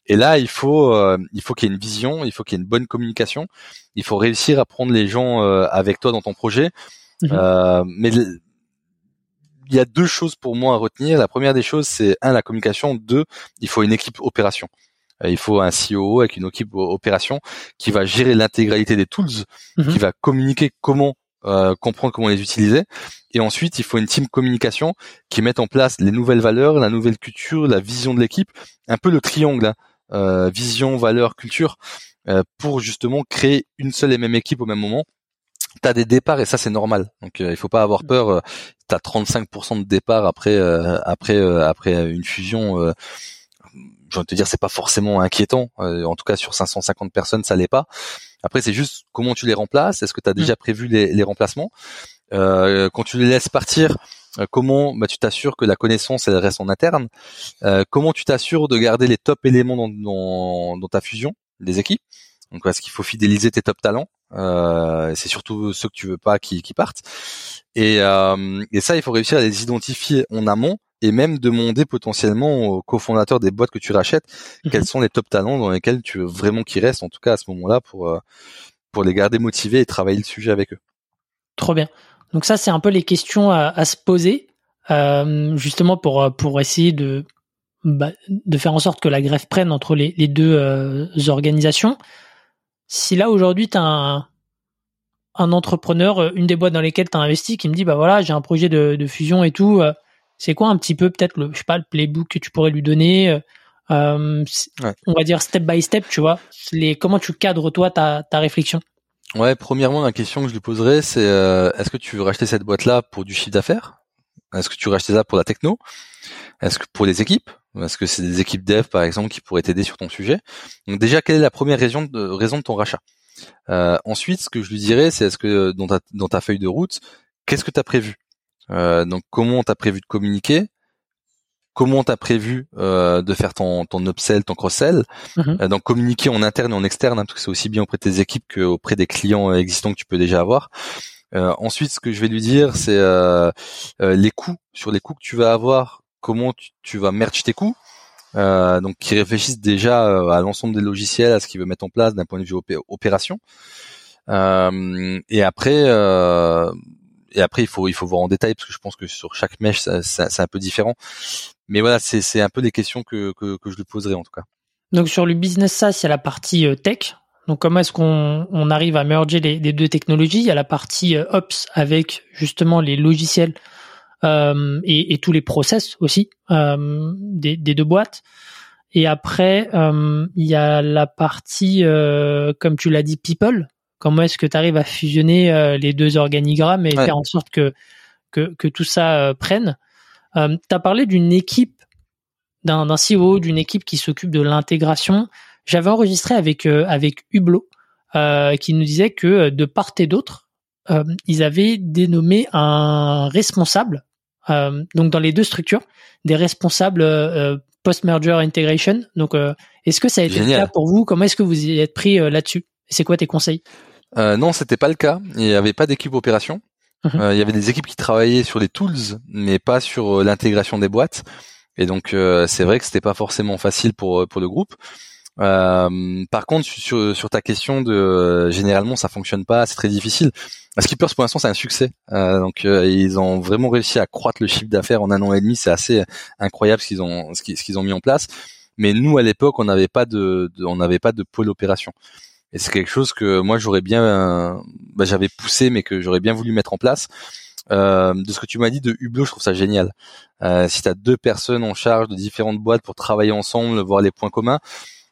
Et là, il faut, euh, il faut qu'il y ait une vision, il faut qu'il y ait une bonne communication, il faut réussir à prendre les gens euh, avec toi dans ton projet. Euh, mais il y a deux choses pour moi à retenir. La première des choses, c'est un, la communication. Deux, il faut une équipe opération. Euh, Il faut un CEO avec une équipe opération qui va gérer l'intégralité des tools, Mhm. qui va communiquer comment euh, comprendre comment les utiliser. Et ensuite, il faut une team communication qui mette en place les nouvelles valeurs, la nouvelle culture, la vision de l'équipe, un peu le triangle, hein, euh, vision, valeur, culture, euh, pour justement créer une seule et même équipe au même moment. T'as des départs et ça c'est normal. Donc euh, il faut pas avoir peur. Euh, T'as 35% de départ après euh, après euh, après une fusion. Euh, j'ai envie de te dire c'est pas forcément inquiétant. Euh, en tout cas sur 550 personnes ça l'est pas. Après c'est juste comment tu les remplaces. Est-ce que tu as déjà prévu les, les remplacements? Euh, Quand tu les laisses partir, comment bah, tu t'assures que la connaissance elle reste en interne? Euh, Comment tu t'assures de garder les top éléments dans, dans, dans ta fusion des équipes? Donc parce qu'il faut fidéliser tes top talents. Euh, c'est surtout ceux que tu veux pas qui, qui partent. Et, euh, et ça, il faut réussir à les identifier en amont et même demander potentiellement aux cofondateurs des boîtes que tu rachètes Mhm. quels sont les top talents dans lesquels tu veux vraiment qu'ils restent, en tout cas à ce moment-là, pour euh, pour les garder motivés et travailler le sujet avec eux. Trop bien. Donc ça, c'est un peu les questions à, à se poser, euh, justement pour pour essayer de bah, de faire en sorte que la greffe prenne entre les, les deux organisations. Si là aujourd'hui tu as un, un entrepreneur, euh, une des boîtes dans lesquelles tu as investi, qui me dit bah voilà j'ai un projet de, de fusion et tout, euh, c'est quoi un petit peu peut-être le je sais pas le playbook que tu pourrais lui donner, euh, Ouais. on va dire step by step, tu vois, les comment tu cadres toi ta ta réflexion? Ouais, premièrement, la question que je lui poserais, c'est euh, est-ce que tu veux racheter cette boîte-là pour du chiffre d'affaires? Est-ce que tu veux racheter ça pour la techno? Est-ce que pour les équipes? Est-ce que c'est des équipes dev, par exemple, qui pourraient t'aider sur ton sujet. Donc déjà, quelle est la première raison de, raison de ton rachat? Euh, Ensuite, ce que je lui dirais, c'est est-ce que dans ta, dans ta feuille de route, qu'est-ce que tu as prévu? Euh, Donc comment tu as prévu de communiquer? Comment tu as prévu euh, de faire ton, ton upsell, ton cross-sell? Mhm. donc communiquer en interne et en externe, hein, parce que c'est aussi bien auprès de tes équipes qu'auprès des clients existants que tu peux déjà avoir. Euh, ensuite, ce que je vais lui dire, c'est euh, euh, les coûts, sur les coûts que tu vas avoir, comment tu, vas merge tes coûts. Euh, donc, qui réfléchissent déjà euh, à l'ensemble des logiciels, à ce qu'il veut mettre en place d'un point de vue opé- opération. Euh, et après, et après, il faut il faut voir en détail parce que je pense que sur chaque mèche, c'est un peu différent. Mais voilà, c'est un peu les questions que, que je lui poserai en tout cas. Donc sur le business SaaS, il y a la partie tech. Donc comment est-ce qu'on on arrive à merger les, deux technologies? Il y a la partie ops avec justement les logiciels euh, et, et tous les process aussi euh, des, des deux boîtes. Et après, euh, il y a la partie, comme tu l'as dit, people. Comment est-ce que tu arrives à fusionner les deux organigrammes et Ouais. faire en sorte que, que, que tout ça prenne? Tu as parlé d'une équipe, d'un d'un CEO, d'une équipe qui s'occupe de l'intégration. J'avais enregistré avec, avec Hublot, euh, qui nous disait que de part et d'autre, euh, ils avaient dénommé un responsable, donc dans les deux structures, des responsables euh, euh, post-merger integration. Donc, euh, est-ce que ça a été Génial. le cas pour vous? Comment est-ce que vous y êtes pris euh, là-dessus? C'est quoi tes conseils? Euh, non, c'était pas le cas. Il n'y avait pas d'équipe opération. Mhm. Euh, il y avait des équipes qui travaillaient sur les tools, mais pas sur euh, l'intégration des boîtes. Et donc, euh, c'est vrai que c'était pas forcément facile pour euh, pour le groupe. Euh, par contre, sur, sur ta question de euh, généralement ça fonctionne pas, c'est très difficile. Skippers pour l'instant c'est un succès. Euh, donc euh, ils ont vraiment réussi à croître le chiffre d'affaires en un an et demi. C'est assez incroyable ce qu'ils ont ce qu'ils ont mis en place. Mais nous à l'époque on n'avait pas de, de- on n'avait pas de pôle opération. Et c'est quelque chose que moi j'aurais bien, euh, bah, j'avais poussé, mais que j'aurais bien voulu mettre en place. Euh, de ce que tu m'as dit de Hublot, je trouve ça génial. Euh, si tu as deux personnes en charge de différentes boîtes pour travailler ensemble, voir les points communs,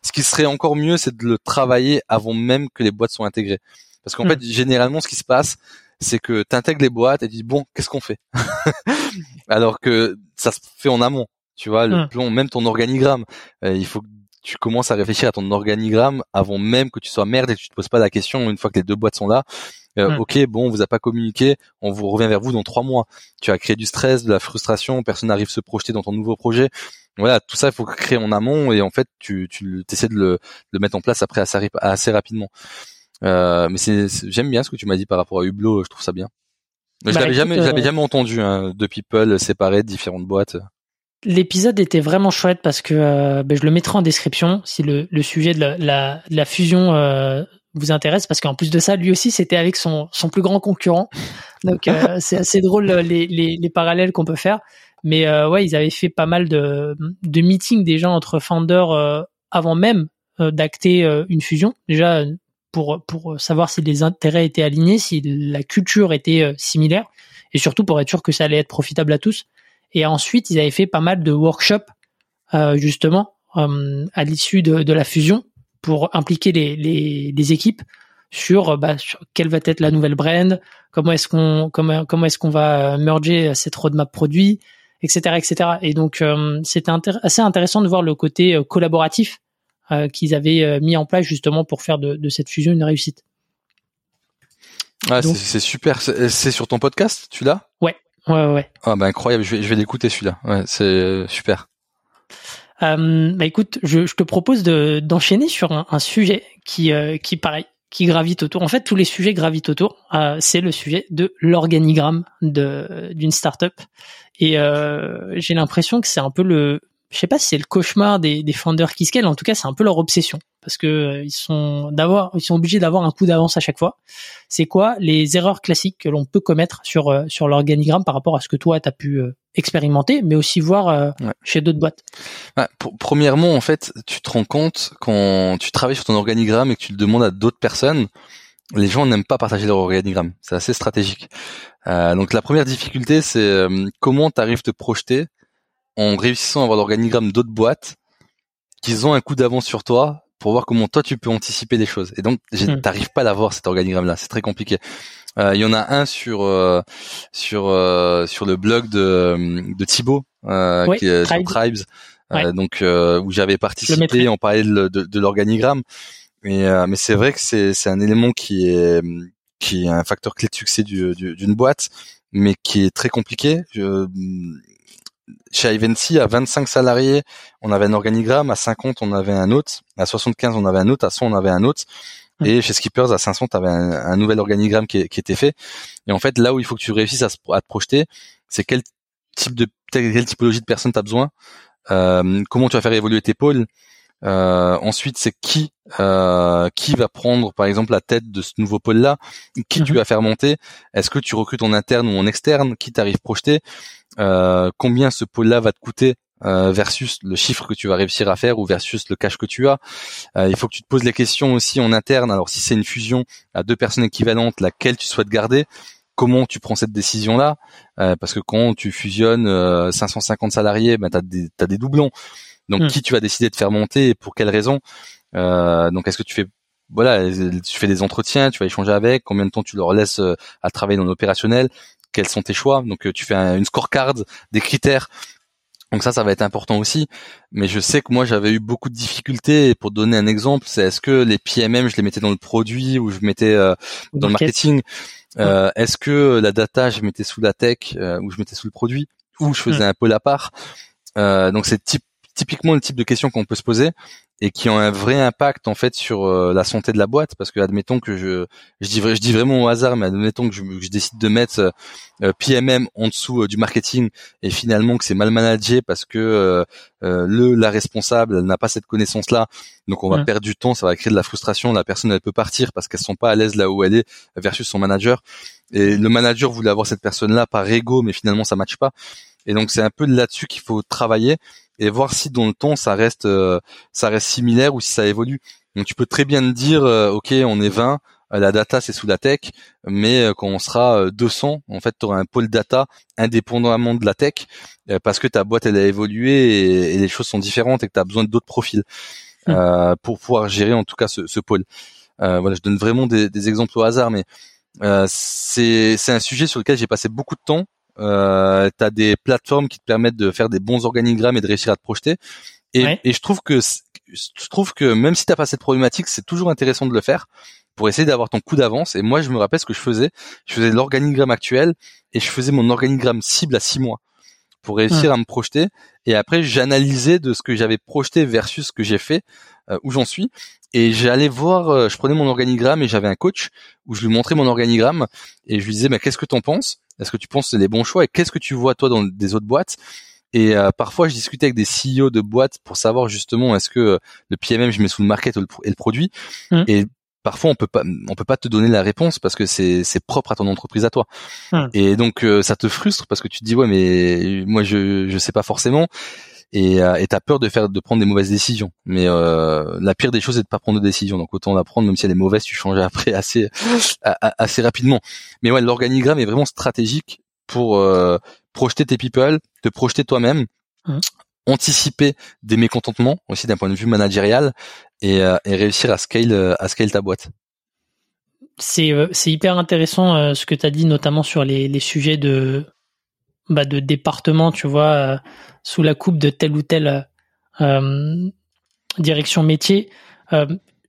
ce qui serait encore mieux, c'est de le travailler avant même que les boîtes soient intégrées. Parce qu'en Hmm. fait, généralement, ce qui se passe, c'est que tu intègres les boîtes et tu dis bon, qu'est-ce qu'on fait? [LAUGHS] Alors que ça se fait en amont. Tu vois, le Hmm. plan, même ton organigramme, euh, il faut que tu commences à réfléchir à ton organigramme avant même que tu sois merde et que tu te poses pas la question une fois que les deux boîtes sont là. Euh, Hmm. Ok, bon, on vous a pas communiqué, on vous revient vers vous dans trois mois. Tu as créé du stress, de la frustration, personne n'arrive à se projeter dans ton nouveau projet. Voilà, tout ça, il faut créer en amont et en fait, tu, tu essaies de le, de le mettre en place après assez, rap- assez rapidement. Euh, mais c'est, j'aime bien ce que tu m'as dit par rapport à Hublot, je trouve ça bien. Je Bah, l'avais écoute, jamais, je l'avais euh, jamais entendu, hein, deux people séparés, de différentes boîtes. L'épisode était vraiment chouette parce que euh, ben, je le mettrai en description si le, le sujet de la, la, de la fusion euh, vous intéresse parce qu'en plus de ça, lui aussi, c'était avec son, son plus grand concurrent. Donc euh, [LAUGHS] c'est assez drôle euh, les, les, les parallèles qu'on peut faire. Mais euh, ouais, ils avaient fait pas mal de, de meetings déjà entre founders euh, avant même euh, d'acter une fusion. Déjà pour, pour savoir si les intérêts étaient alignés, si la culture était similaire et surtout pour être sûr que ça allait être profitable à tous. Et ensuite, ils avaient fait pas mal de workshops, euh, justement, euh, à l'issue de, de la fusion, pour impliquer les, les, les équipes sur, euh, bah, sur quelle va être la nouvelle brand, comment est-ce qu'on comment, comment est-ce qu'on va merger cette roadmap produit, etc., etc. Et donc, c'était intér- assez intéressant de voir le côté collaboratif qu'ils avaient mis en place justement pour faire de, de cette fusion une réussite. Ah, c'est, super. C'est, c'est sur ton podcast, tu l'as? Ouais, ouais, ouais. Ah bah incroyable. Je vais, je vais l'écouter celui-là. Ouais, c'est euh, super. Euh, bah écoute, je, je te propose de d'enchaîner sur un, un sujet qui euh, qui pareil qui gravite autour. En fait, tous les sujets gravitent autour. Euh, c'est le sujet de l'organigramme de d'une startup. Et euh, j'ai l'impression que c'est un peu le, je sais pas si c'est le cauchemar des, des founders qui scale. En tout cas, c'est un peu leur obsession parce que euh, ils sont d'avoir, ils sont obligés d'avoir un coup d'avance à chaque fois. C'est quoi les erreurs classiques que l'on peut commettre sur euh, sur l'organigramme par rapport à ce que toi t'as pu euh, expérimenter, mais aussi voir euh, Ouais. chez d'autres boîtes? Pour- premièrement, en fait, tu te rends compte quand tu travailles sur ton organigramme et que tu le demandes à d'autres personnes, les gens n'aiment pas partager leur organigramme. C'est assez stratégique. Euh, donc la première difficulté, c'est euh, comment tu arrives te projeter en réussissant à avoir l'organigramme d'autres boîtes qui ont un coup d'avance sur toi pour voir comment toi tu peux anticiper les choses. Et donc Hmm. t'arrives pas à l'avoir cet organigramme-là, c'est très compliqué. Euh, Il y en a un sur euh, sur euh, sur le blog de de Thibaut euh, Oui, qui est Tribes. sur Tribes, euh, Ouais. donc euh, où j'avais participé, on parlait de, de, de l'organigramme. Mais euh, mais c'est vrai que c'est c'est un élément qui est qui est un facteur clé de succès du- du- d'une boîte, mais qui est très compliqué. Je, chez Ivancy, à 25 salariés, on avait un organigramme, à 50, on avait un autre, à 75, on avait un autre, à 100, on avait un autre. Mm. Et chez Skippers, à 500, tu avais un, un nouvel organigramme qui, qui était fait. Et en fait, là où il faut que tu réussisses à, à te projeter, c'est quel type de quelle typologie de personne tu as besoin, euh, comment tu vas faire évoluer tes pôles. Euh, ensuite, c'est qui euh, qui va prendre, par exemple, la tête de ce nouveau pôle-là, qui tu Mhm. vas faire monter? Est-ce que tu recrutes en interne ou en externe, qui t'arrive projeté euh, combien ce pôle-là va te coûter euh, versus le chiffre que tu vas réussir à faire ou versus le cash que tu as? Euh, il faut que tu te poses les questions aussi en interne. Alors si c'est une fusion à deux personnes équivalentes, laquelle tu souhaites garder? Comment tu prends cette décision-là? Euh, Parce que quand tu fusionnes euh, 550 salariés, ben, tu as, des des doublons. Donc Hmm. qui tu vas décider de faire monter et pour quelles raisons Euh, Donc est-ce que tu fais voilà, tu fais des entretiens, tu vas échanger avec, combien de temps tu leur laisses euh, à travailler dans l'opérationnel, quels sont tes choix. Donc euh, tu fais un- une scorecard, des critères. Donc ça, ça va être important aussi. Mais je sais que moi, j'avais eu beaucoup de difficultés. Et pour donner un exemple, c'est est-ce que les PMM, je les mettais dans le produit ou je mettais euh, dans le Market. marketing Euh, Est-ce que la data, je mettais sous la tech euh, ou je mettais sous le produit ou je faisais un pôle à part Euh, Donc c'est typ- typiquement le type de questions qu'on peut se poser et qui ont un vrai impact en fait sur euh, la santé de la boîte. Parce que admettons que je je dis, vra- je dis vraiment au hasard mais admettons que je, que je décide de mettre euh, PMM en dessous euh, du marketing et finalement que c'est mal managé parce que euh, euh, le la responsable elle n'a pas cette connaissance là donc on va Mm. perdre du temps ça va créer de la frustration. La personne elle peut partir parce qu'elles sont pas à l'aise là où elle est versus son manager. Et le manager voulait avoir cette personne là par ego mais finalement ça matche pas. Et donc c'est un peu là-dessus qu'il faut travailler et voir si dans le temps ça reste euh, ça reste similaire ou si ça évolue. Donc tu peux très bien te dire euh, OK, on est 20, euh, la data c'est sous la tech, mais euh, quand on sera euh, 200, en fait tu auras un pôle data indépendamment de la tech euh, parce que ta boîte elle a évolué et, et les choses sont différentes et que tu as besoin d'autres profils Mm. euh, pour pouvoir gérer en tout cas ce, ce pôle. Euh, voilà, je donne vraiment des, des exemples au hasard mais euh, c'est c'est un sujet sur lequel j'ai passé beaucoup de temps euh, tu as des plateformes qui te permettent de faire des bons organigrammes et de réussir à te projeter. Et, et je trouve que je trouve que même si t'as pas cette problématique, c'est toujours intéressant de le faire pour essayer d'avoir ton coup d'avance. Et moi, je me rappelle ce que je faisais. Je faisais l'organigramme actuel et je faisais mon organigramme cible à six mois pour réussir à me projeter. Et après, j'analysais de ce que j'avais projeté versus ce que j'ai fait, euh, où j'en suis. Et j'allais voir, euh, je prenais mon organigramme et j'avais un coach où je lui montrais mon organigramme et je lui disais, mais qu'est-ce que t'en penses? Est-ce que tu penses que c'est les bons choix Et qu'est-ce que tu vois toi dans des autres boîtes? Et euh, parfois, je discutais avec des CEO de boîtes pour savoir justement est-ce que euh, le PMM je mets sous le market et le, produit. Mmh. Et parfois, on peut pas, on peut pas te donner la réponse parce que c'est c'est propre à ton entreprise à toi. Mmh. Et donc euh, ça te frustre parce que tu te dis ouais mais moi je je sais pas forcément. Et et t'as peur de faire de prendre des mauvaises décisions. Mais la pire des choses c'est de pas prendre de décisions. Donc autant la prendre même si elle est mauvaise, tu changes après assez [LAUGHS] assez rapidement. Mais ouais, l'organigramme est vraiment stratégique pour projeter tes people, te projeter toi-même, mmh. anticiper des mécontentements aussi d'un point de vue managérial et, euh, réussir à scale euh, à scale ta boîte. C'est euh, c'est hyper intéressant ce que tu as dit notamment sur les, les sujets de bah, de département, tu vois, sous la coupe de telle ou telle direction métier.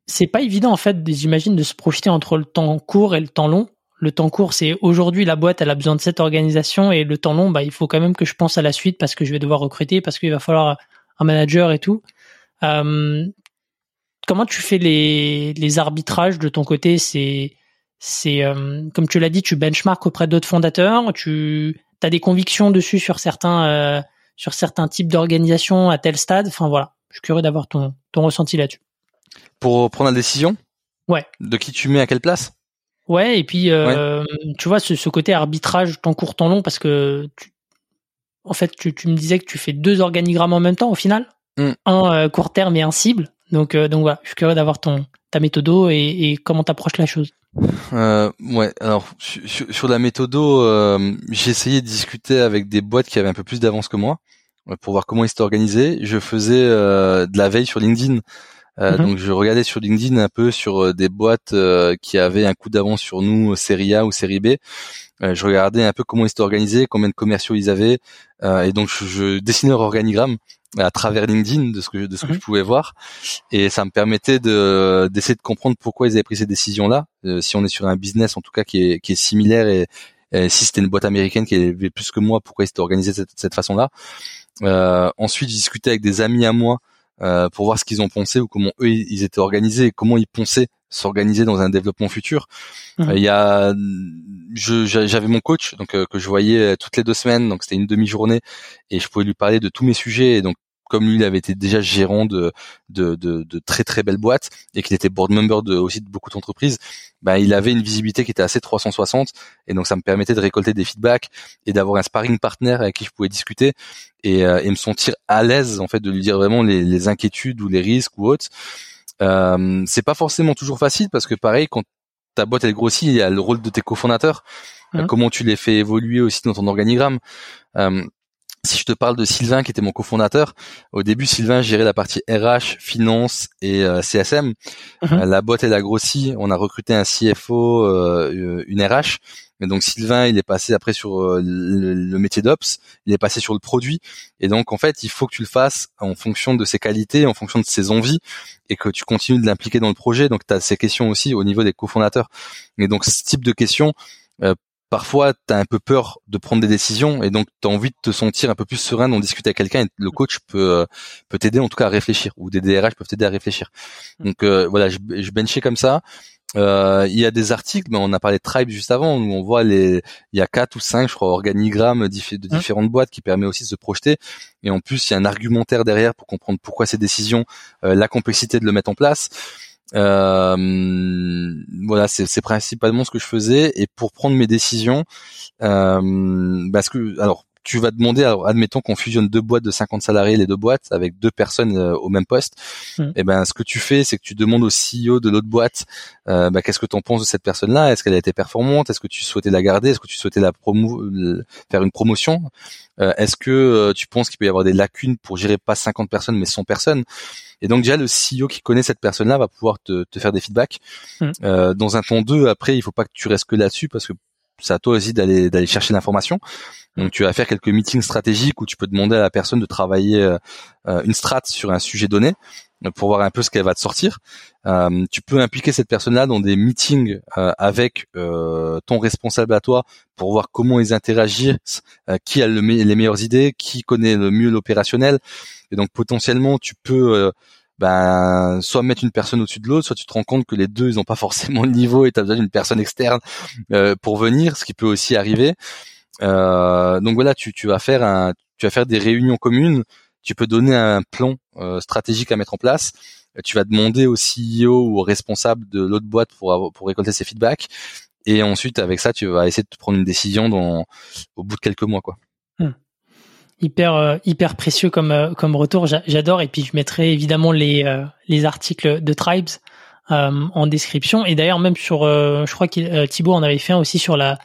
c'est pas évident en fait, j'imagine, de se projeter entre le temps court et le temps long. Le temps court, c'est aujourd'hui la boîte, elle a besoin de cette organisation et le temps long, bah, il faut quand même que je pense à la suite parce que je vais devoir recruter, parce qu'il va falloir un manager et tout. Euh, comment tu fais les, les arbitrages de ton côté? C'est c'est euh, comme tu l'as dit, tu benchmarks auprès d'autres fondateurs, tu as des convictions dessus sur certains euh, sur certains types d'organisation à tel stade. Enfin voilà, je suis curieux d'avoir ton ton ressenti là-dessus. Pour prendre la décision? Ouais. De qui tu mets à quelle place? Ouais, et puis euh, tu vois ce, ce, côté arbitrage tant court tant long parce que tu, en fait tu, tu, me disais que tu fais deux organigrammes en même temps au final, mm. un euh, court terme et un cible. Donc euh, donc voilà, je suis curieux d'avoir ton ta méthodo et, et comment t'approches la chose. Euh, ouais, alors sur, sur la méthodo, euh, j'ai essayé de discuter avec des boîtes qui avaient un peu plus d'avance que moi pour voir comment ils s'étaient organisés. Je faisais de la veille sur LinkedIn euh, mhm. Donc je regardais sur LinkedIn un peu sur euh, des boîtes euh, qui avaient un coup d'avance sur nous, série A ou série B. je regardais un peu comment ils étaient organisés, combien de commerciaux ils avaient, et donc je, dessinais leur organigramme à travers LinkedIn de ce que de ce que je mhm. pouvais voir, et ça me permettait de d'essayer de comprendre pourquoi ils avaient pris ces décisions-là. si on est sur un business en tout cas qui est qui est similaire et, si c'était une boîte américaine qui avait plus que moi, pourquoi ils étaient organisés de cette, cette façon-là. ensuite, j'ai discuté avec des amis à moi euh, pour voir ce qu'ils ont pensé ou comment eux ils étaient organisés et comment ils pensaient s'organiser dans un développement futur. Mhm. Euh, il y a, j'avais mon coach donc euh, que je voyais toutes les deux semaines, donc c'était une demi-journée et je pouvais lui parler de tous mes sujets. Et donc comme lui, il avait été déjà gérant de, de, de, de très très belles boîtes et qu'il était board member de, aussi de beaucoup d'entreprises, bah, il avait une visibilité qui était assez 360 et donc ça me permettait de récolter des feedbacks et d'avoir un sparring partner avec qui je pouvais discuter et, euh, et me sentir à l'aise en fait de lui dire vraiment les, les inquiétudes ou les risques ou autres. Euh, c'est pas forcément toujours facile parce que pareil quand ta boîte elle grossit, il y a le rôle de tes cofondateurs, mmh. comment tu les fais évoluer aussi dans ton organigramme. Euh, si je te parle de Sylvain qui était mon cofondateur, au début Sylvain gérait la partie RH, finance et euh, CSM. Mhm. Euh, la boîte elle a grossi, on a recruté un CFO, euh, une RH. Et donc Sylvain, il est passé après sur le, métier d'ops, il est passé sur le produit. Et donc en fait, il faut que tu le fasses en fonction de ses qualités, en fonction de ses envies, et que tu continues de l'impliquer dans le projet. Donc tu as ces questions aussi au niveau des cofondateurs. Et donc ce type de questions, parfois tu as un peu peur de prendre des décisions et donc tu as envie de te sentir un peu plus serein d'en discuter avec quelqu'un et le coach peut euh, peut t'aider en tout cas à réfléchir ou des DRH peuvent t'aider à réfléchir. Mm. Donc euh, voilà, je, je benchais comme ça. Euh, il y a des articles, mais on a parlé de Tribe juste avant, où on voit les, il y a quatre ou cinq, je crois, organigrammes de mm. différentes boîtes qui permet aussi de se projeter. Et en plus, il y a un argumentaire derrière pour comprendre pourquoi ces décisions, la complexité de le mettre en place. Euh, voilà, c'est principalement ce que je faisais. Et pour prendre mes décisions, euh, parce que alors tu vas demander, admettons qu'on fusionne deux boîtes de 50 salariés, les deux boîtes, avec deux personnes euh, au même poste, mmh. et eh ben ce que tu fais, c'est que tu demandes au CEO de l'autre boîte, euh, bah, qu'est-ce que tu en penses de cette personne-là? Est-ce qu'elle a été performante? Est-ce que tu souhaitais la garder? Est-ce que tu souhaitais la faire une promotion? Euh, Est-ce que tu penses qu'il peut y avoir des lacunes pour gérer pas 50 personnes mais 100 personnes? Et donc déjà le CEO qui connaît cette personne-là va pouvoir te, te faire des feedbacks. Mmh. dans un temps 2, après, il faut pas que tu restes que là-dessus parce que c'est à toi aussi d'aller d'aller chercher l'information. Donc tu vas faire quelques meetings stratégiques où tu peux demander à la personne de travailler euh, euh, une strat sur un sujet donné pour voir un peu ce qu'elle va te sortir. Euh, tu peux impliquer cette personne-là dans des meetings avec ton responsable à toi pour voir comment ils interagissent, qui a le les meilleures idées, qui connaît le mieux l'opérationnel. Et donc potentiellement tu peux ben soit mettre une personne au-dessus de l'autre, soit tu te rends compte que les deux ils n'ont pas [LAUGHS] forcément le niveau et tu as besoin d'une personne externe euh, pour venir, ce qui peut aussi arriver. Euh, donc voilà, tu, tu vas faire un, tu vas faire des réunions communes. Tu peux donner un plan euh, stratégique à mettre en place. Tu vas demander au CEO ou au responsable de l'autre boîte pour pour récolter ses feedbacks. Et ensuite, avec ça, tu vas essayer de prendre une décision dans, au bout de quelques mois, quoi hyper euh, hyper précieux comme euh, comme retour. J'adore et puis je mettrai évidemment les euh, les articles de Tribes en description et d'ailleurs même sur je crois que Thibaut en avait fait un aussi sur la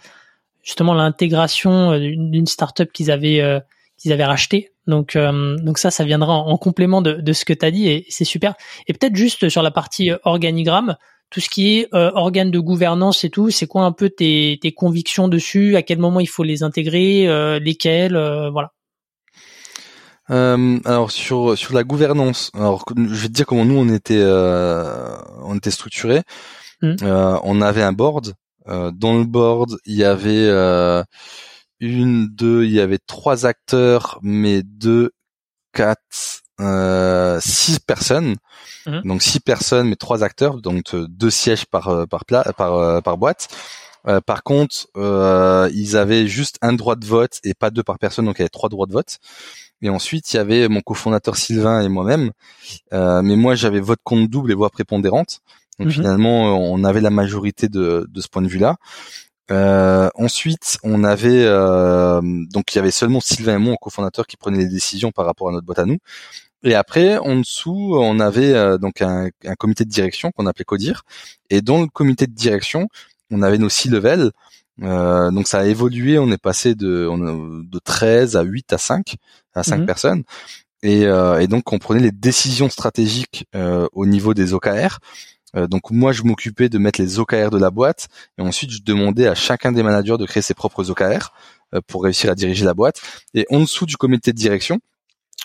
justement l'intégration d'une startup qu'ils avaient qu'ils avaient racheté. Donc donc ça ça viendra en, complément de, de ce que tu as dit et c'est super. Et peut-être juste sur la partie organigramme tout ce qui est euh, organe de gouvernance et tout, c'est quoi un peu tes, tes convictions dessus? À quel moment il faut les intégrer Lesquels Voilà. Euh, alors sur sur la gouvernance, alors je vais te dire comment nous on était euh, on était structuré. Mm. Euh, on avait un board. Euh, dans le board, il y avait euh, une, deux, il y avait trois acteurs, mais deux, quatre, six personnes. Mm. Donc six personnes, mais trois acteurs, donc deux sièges par par plat, par par boîte. par contre, ils avaient juste un droit de vote et pas deux par personne, donc il y avait trois droits de vote. Et ensuite, il y avait mon cofondateur Sylvain et moi-même. Euh, mais moi, j'avais vote compte double et voix prépondérante. Donc mhm. finalement, on avait la majorité de, de ce point de vue-là. Euh, ensuite, on avait euh, donc il y avait seulement Sylvain et moi, cofondateur, qui prenaient les décisions par rapport à notre boîte à nous. Et après, en dessous, on avait euh, donc un, un, comité de direction qu'on appelait CODIR. Et dans le comité de direction, on avait nos six levels. Euh, donc ça a évolué, on est passé de, de 13 à 8 à 5, à 5 mhm. personnes. Et, euh, et, donc on prenait les décisions stratégiques euh, au niveau des OKR. Euh, donc moi je m'occupais de mettre les OKR de la boîte et ensuite je demandais à chacun des managers de créer ses propres OKR euh, pour réussir à diriger la boîte. Et en dessous du comité de direction,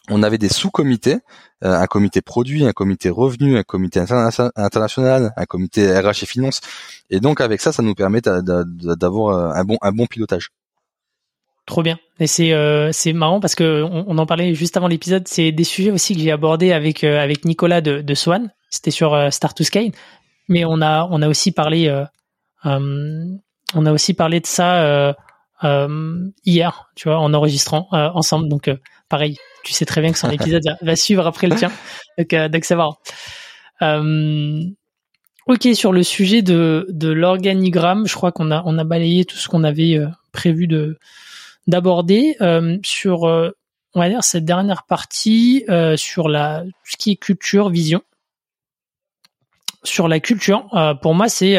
on avait des sous-comités, euh, un comité produit, un comité revenu, un comité international, un comité RH et finance. Et donc avec ça, ça nous permet d'avoir bon un bon pilotage. Trop bien. Et c'est euh, c'est marrant parce que on, en parlait juste avant l'épisode. C'est des sujets aussi que j'ai abordés avec euh, avec Nicolas de, de Swan. C'était sur Start to Scale. Mais on a on a aussi parlé on a aussi parlé de ça hier, tu vois, en enregistrant ensemble. Donc pareil, tu sais très bien que son [LAUGHS] épisode va suivre après le tien. Donc, euh, donc c'est marrant. Euh, ok, sur le sujet de, de l'organigramme, je crois qu'on a, on a balayé tout ce qu'on avait euh, prévu de d'aborder. Euh, sur, on va dire, cette dernière partie, sur la, ce qui est culture, vision. Sur la culture, pour moi, c'est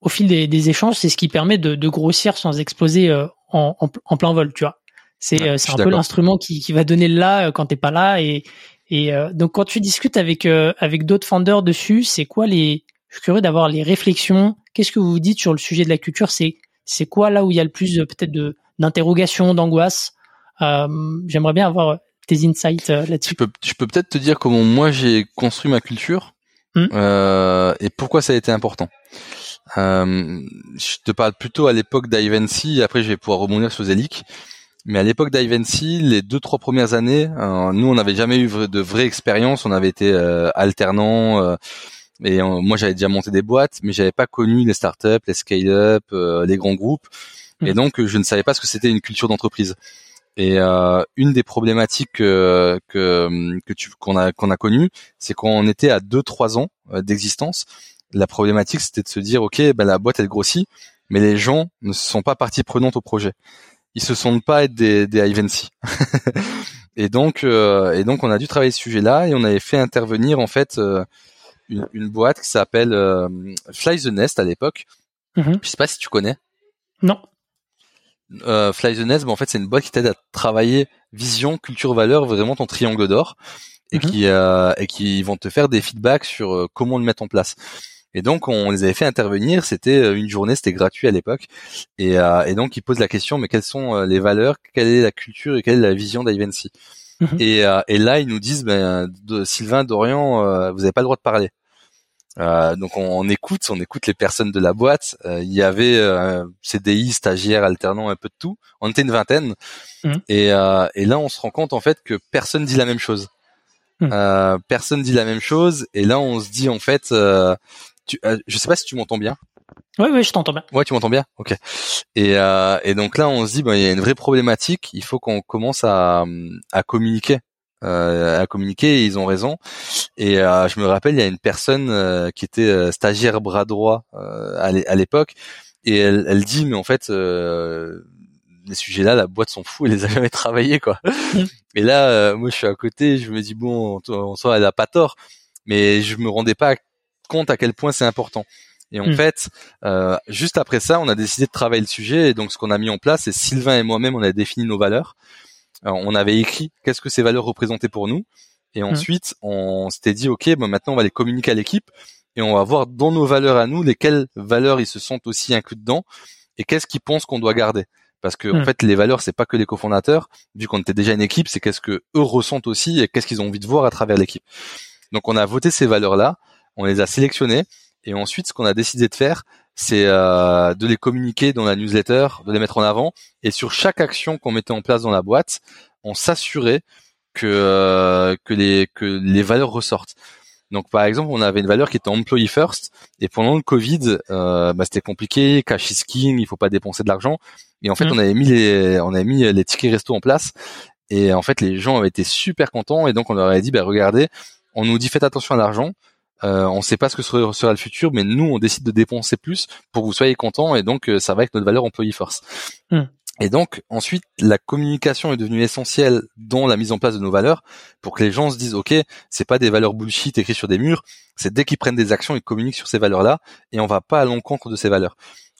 au fil des, des échanges, c'est ce qui permet de, de grossir sans exploser en, en, en, plein vol, tu vois. C'est euh, c'est un peu l'instrument qui, qui va donner le là euh, quand t'es pas là et et euh, donc quand tu discutes avec avec d'autres founders dessus, c'est quoi les je suis curieux d'avoir les réflexions. Qu'est-ce que vous vous dites sur le sujet de la culture? C'est c'est quoi là où il y a le plus peut-être de d'interrogation, d'angoisse J'aimerais bien avoir tes insights là-dessus. Je peux, je peux peut-être te dire comment moi j'ai construit ma culture hmm. euh, et pourquoi ça a été important. Euh, je te parle plutôt à l'époque d'Ivancy, après je vais pouvoir rebondir sur Zelik. Mais à l'époque d'Ivancy, les deux trois premières années, euh, nous on n'avait jamais eu de vraie expérience. On avait été euh, alternants euh, et moi j'avais déjà monté des boîtes, mais j'avais pas connu les startups, les scale-up, les grands groupes, et mmh. donc je ne savais pas ce que c'était une culture d'entreprise. Et une des problématiques que que tu qu'on a qu'on a connu, c'est qu'on était à deux trois ans d'existence. La problématique c'était de se dire ok, ben la boîte elle grossit, mais les gens ne sont pas partie prenante au projet ils se sentent pas être des, des Ivancy. [LAUGHS] et donc euh, et donc on a dû travailler ce sujet-là et on avait fait intervenir en fait euh, une, une, boîte qui s'appelle euh, Fly the Nest à l'époque. Mm Je sais pas si tu connais. Non. Fly the Nest, ben, en fait c'est une boîte qui t'aide à travailler vision, culture, valeur, vraiment ton triangle d'or et mhm. qui et qui vont te faire des feedbacks sur comment le mettre en place. Et donc on les avait fait intervenir. C'était une journée, c'était gratuit à l'époque. Et, et, donc ils posent la question mais quelles sont les valeurs, quelle est la culture et quelle est la vision d'Ivancy mhm. et, et là ils nous disent ben, de, Sylvain Dorian, vous n'avez pas le droit de parler. Euh, donc on, écoute, on écoute les personnes de la boîte. Euh, il y avait euh, CDI, stagiaires, alternants, un peu de tout. On était une vingtaine. Mmh. Et, euh, et, là, on se rend compte en fait que personne dit la même chose. Mmh. personne dit la même chose. Et là, on se dit en fait, tu, je sais pas si tu m'entends bien. Oui, oui, je t'entends bien. Ouais, tu m'entends bien? Ok. Et, et donc là, on se dit, bah, il y a une vraie problématique. Il faut qu'on commence à, à communiquer euh, à communiquer et ils ont raison. Et euh, je me rappelle, il y a une personne euh, qui était stagiaire bras droit à l'époque et elle, elle, dit mais en fait les sujets-là, la boîte s'en fout, [LAUGHS] elle les a jamais travaillés quoi. [LAUGHS] Et là, moi je suis à côté, je me dis bon, en soi elle a pas tort, mais je me rendais pas compte à quel point c'est important. Et en mm. fait, euh, juste après ça, on a décidé de travailler le sujet. Et donc, ce qu'on a mis en place, c'est Sylvain et moi-même, on a défini nos valeurs on avait écrit qu'est-ce que ces valeurs représentaient pour nous, et mmh. ensuite on s'était dit ok, bon maintenant on va les communiquer à l'équipe et on va voir dans nos valeurs à nous lesquelles valeurs ils se sentent aussi inclus dedans et qu'est-ce qu'ils pensent qu'on doit garder. Parce que en mmh. fait, les valeurs, c'est pas que les cofondateurs. Vu qu'on était déjà une équipe, c'est qu'est-ce que eux ressentent aussi et qu'est-ce qu'ils ont envie de voir à travers l'équipe. Donc, on a voté ces valeurs-là, on les a sélectionnées, et ensuite, ce qu'on a décidé de faire, c'est euh, de les communiquer dans la newsletter, de les mettre en avant. Et sur chaque action qu'on mettait en place dans la boîte, on s'assurait que euh, que les que les valeurs ressortent. Donc par exemple, on avait une valeur qui était employee first, et pendant le Covid, euh, bah, c'était compliqué, cash is king, il faut pas dépenser de l'argent. Et en fait, mmh. on avait mis les on avait mis les tickets resto en place, et en fait, les gens avaient été super contents, et donc on leur avait dit, bah regardez, on nous dit faites attention à l'argent, euh, on ne sait pas ce que sera, le futur, mais nous, on décide de dépenser plus pour que vous soyez contents, et donc euh, ça va avec notre valeur employee force. Hmm. Et donc ensuite, la communication est devenue essentielle dans la mise en place de nos valeurs pour que les gens se disent ok, c'est pas des valeurs bullshit écrites sur des murs, c'est dès qu'ils prennent des actions, ils communiquent sur ces valeurs-là et on va pas à l'encontre de ces valeurs.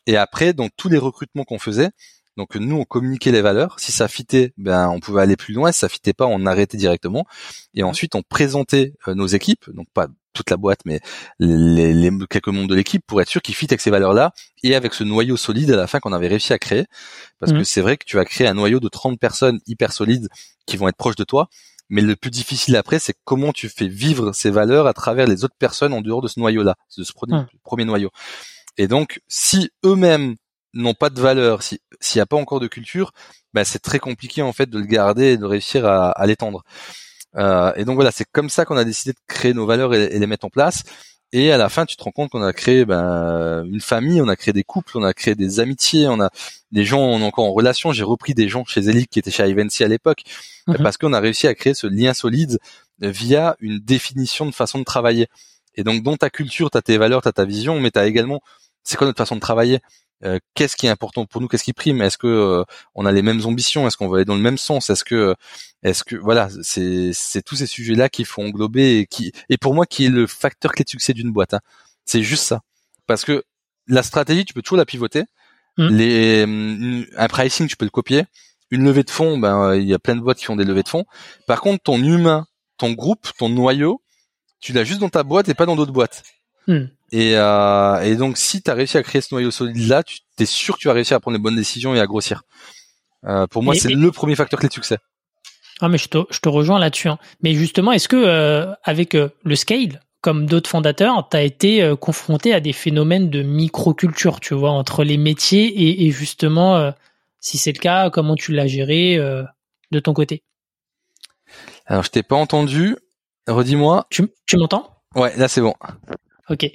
Et après, dans tous les recrutements qu'on faisait, donc nous on communiquait les valeurs. Si ça fitait, ben on pouvait aller plus loin. Si ça fitait pas, on arrêtait directement. Et ensuite on présentait euh, nos équipes, donc pas toute la boîte, mais les, les quelques membres de l'équipe pour être sûr qu'ils fit avec ces valeurs-là et avec ce noyau solide à la fin qu'on avait réussi à créer. Parce que mmh. c'est vrai que tu vas créer un noyau de 30 personnes hyper solides qui vont être proches de toi. Mais le plus difficile après, c'est comment tu fais vivre ces valeurs à travers les autres personnes en dehors de ce noyau-là, de ce premier, mmh. premier noyau. Et donc, si eux-mêmes n'ont pas de valeur, s'il n'y a pas encore de culture, bah, c'est très compliqué en fait de le garder et de réussir à, à l'étendre. Euh, et donc voilà, c'est comme ça qu'on a décidé de créer nos valeurs et, les mettre en place. Et à la fin, tu te rends compte qu'on a créé ben, une famille, on a créé des couples, on a créé des amitiés, on a des gens, on est encore en relation. J'ai repris des gens chez Elic qui étaient chez Ivancy à l'époque, mhm. parce qu'on a réussi à créer ce lien solide via une définition de façon de travailler. Et donc, dans ta culture, tu as tes valeurs, tu as ta vision, mais tu as également, c'est quoi notre façon de travailler? Euh, qu'est-ce qui est important pour nous, qu'est-ce qui prime, est-ce que euh, on a les mêmes ambitions, est-ce qu'on va aller dans le même sens, est-ce que est-ce que voilà, c'est c'est tous ces sujets-là qu'il faut englober et qui et pour moi qui est le facteur clé de succès d'une boîte. Hein. C'est juste ça, parce que la stratégie, tu peux toujours la pivoter. Mmh. Les hum, un pricing, tu peux le copier. Une levée de fonds, ben il y a plein de boîtes qui font des levées de fonds. Par contre, ton humain, ton groupe, ton noyau, tu l'as juste dans ta boîte et pas dans d'autres boîtes. Mmh. Et, euh, et donc, si tu as réussi à créer ce noyau solide-là, tu es sûr que tu vas réussir à prendre les bonnes décisions et à grossir. Euh, pour moi, c'est le premier facteur clé de succès. Ah, mais je te, je te rejoins là-dessus. Hein. Mais justement, est-ce que euh, avec le scale, comme d'autres fondateurs, tu as été confronté à des phénomènes de microculture, tu vois, entre les métiers et, et justement, si c'est le cas, comment tu l'as géré de ton côté? Alors, je t'ai pas entendu. Redis-moi. Tu, tu m'entends? Ouais, là c'est bon. Ok.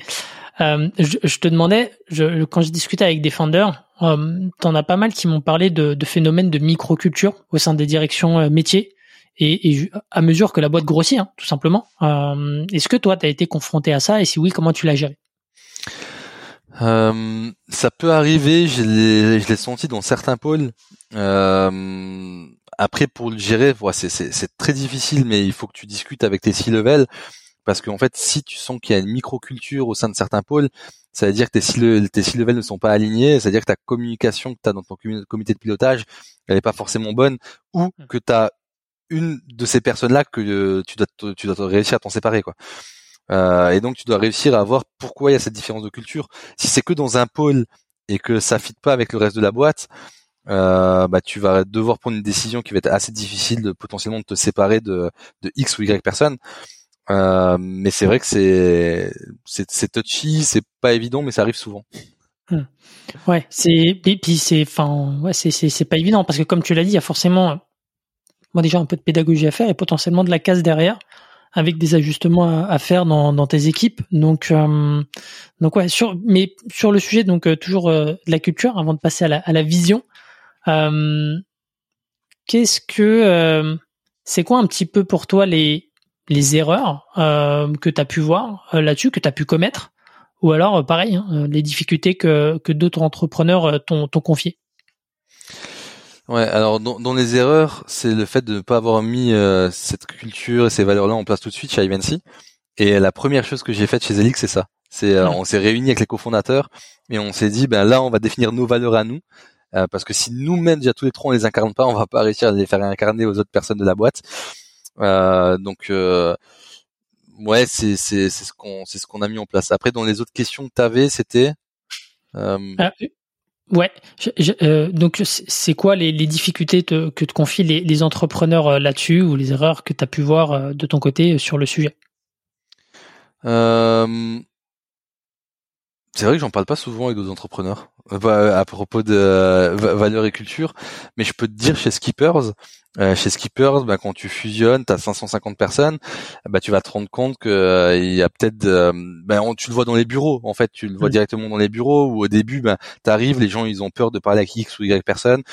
Euh, je, te demandais, je, quand je discutais avec des founders, euh, t'en as pas mal qui m'ont parlé de, de, phénomènes de microculture au sein des directions euh, métiers et, et, à mesure que la boîte grossit, hein, tout simplement. Euh, Est-ce que toi, tu as été confronté à ça et si oui, comment tu l'as géré? Euh, ça peut arriver, je l'ai senti dans certains pôles. Après, pour le gérer, c'est très difficile, mais il faut que tu discutes avec tes C-level parce qu'en fait, si tu sens qu'il y a une microculture au sein de certains pôles, ça veut dire que tes six, tes levels ne sont pas alignés, ça veut dire que ta communication que tu as dans ton comité de pilotage, elle n'est pas forcément bonne, ou mmh. que tu as une de ces personnes-là que euh, tu dois, tu dois réussir à t'en séparer. quoi. Euh, et donc tu dois réussir à voir pourquoi il y a cette différence de culture. Si c'est que dans un pôle et que ça fit pas avec le reste de la boîte, euh, bah tu vas devoir prendre une décision qui va être assez difficile de potentiellement de te séparer de, de X ou Y personne. Euh, mais c'est vrai que c'est c'est touchy, c'est pas évident, mais ça arrive souvent. Ouais, c'est puis c'est enfin ouais c'est c'est pas évident parce que comme tu l'as dit, il y a forcément moi déjà un peu de pédagogie à faire et potentiellement de la casse derrière avec des ajustements à, faire dans, dans tes équipes. Donc euh, donc ouais sur mais sur le sujet donc euh, toujours euh, de la culture avant de passer à la à la vision. Qu'est-ce que c'est quoi un petit peu pour toi les les erreurs que tu as pu voir là-dessus que tu as pu commettre ou alors, euh, pareil, hein, euh, les difficultés que, que d'autres entrepreneurs euh, t'ont confiées. Ouais, alors dans, les erreurs, c'est le fait de ne pas avoir mis cette culture et ces valeurs-là en place tout de suite chez Ivancy. Et la première chose que j'ai faite chez Elix, c'est ça. C'est on s'est réunis avec les cofondateurs et on s'est dit ben là on va définir nos valeurs à nous parce que si nous-mêmes déjà tous les trois on les incarne pas, on va pas réussir à les faire incarner aux autres personnes de la boîte. Donc ouais, c'est c'est c'est ce qu'on c'est ce qu'on a mis en place. Après, dans les autres questions que tu avais, c'était euh... euh ouais. euh, donc, c'est quoi les, les difficultés que te confient les, les entrepreneurs euh, là-dessus ou les erreurs que tu as pu voir euh, de ton côté sur le sujet? C'est vrai que j'en parle pas souvent avec d'autres entrepreneurs à propos de euh, valeur et culture, mais je peux te dire chez Skippers, euh, chez Skippers, bah, quand tu fusionnes, tu as 550 personnes, bah, tu vas te rendre compte que euh, il y a peut-être, bah, tu le vois dans les bureaux, en fait, tu le vois mmh. directement dans les bureaux où au début, bah, tu arrives, les gens ils ont peur de parler avec X ou Y personne,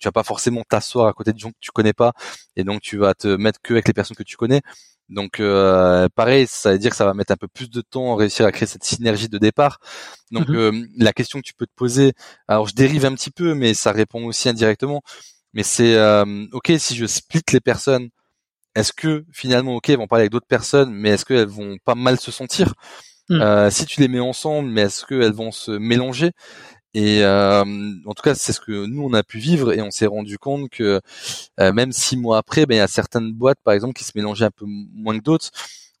tu vas pas forcément t'asseoir à côté de gens que tu connais pas, et donc tu vas te mettre que avec les personnes que tu connais. Donc euh, pareil, ça veut dire que ça va mettre un peu plus de temps à réussir à créer cette synergie de départ. Donc mhm. euh, la question que tu peux te poser, alors je dérive un petit peu, mais ça répond aussi indirectement. Mais c'est euh, ok si je split les personnes, est-ce que finalement ok, elles vont parler avec d'autres personnes, mais est-ce qu'elles vont pas mal se sentir? Mm. Si tu les mets ensemble, mais est-ce qu'elles vont se mélanger? Et euh, en tout cas, c'est ce que nous on a pu vivre et on s'est rendu compte que euh, même six mois après, ben il y a certaines boîtes, par exemple, qui se mélangeaient un peu moins que d'autres.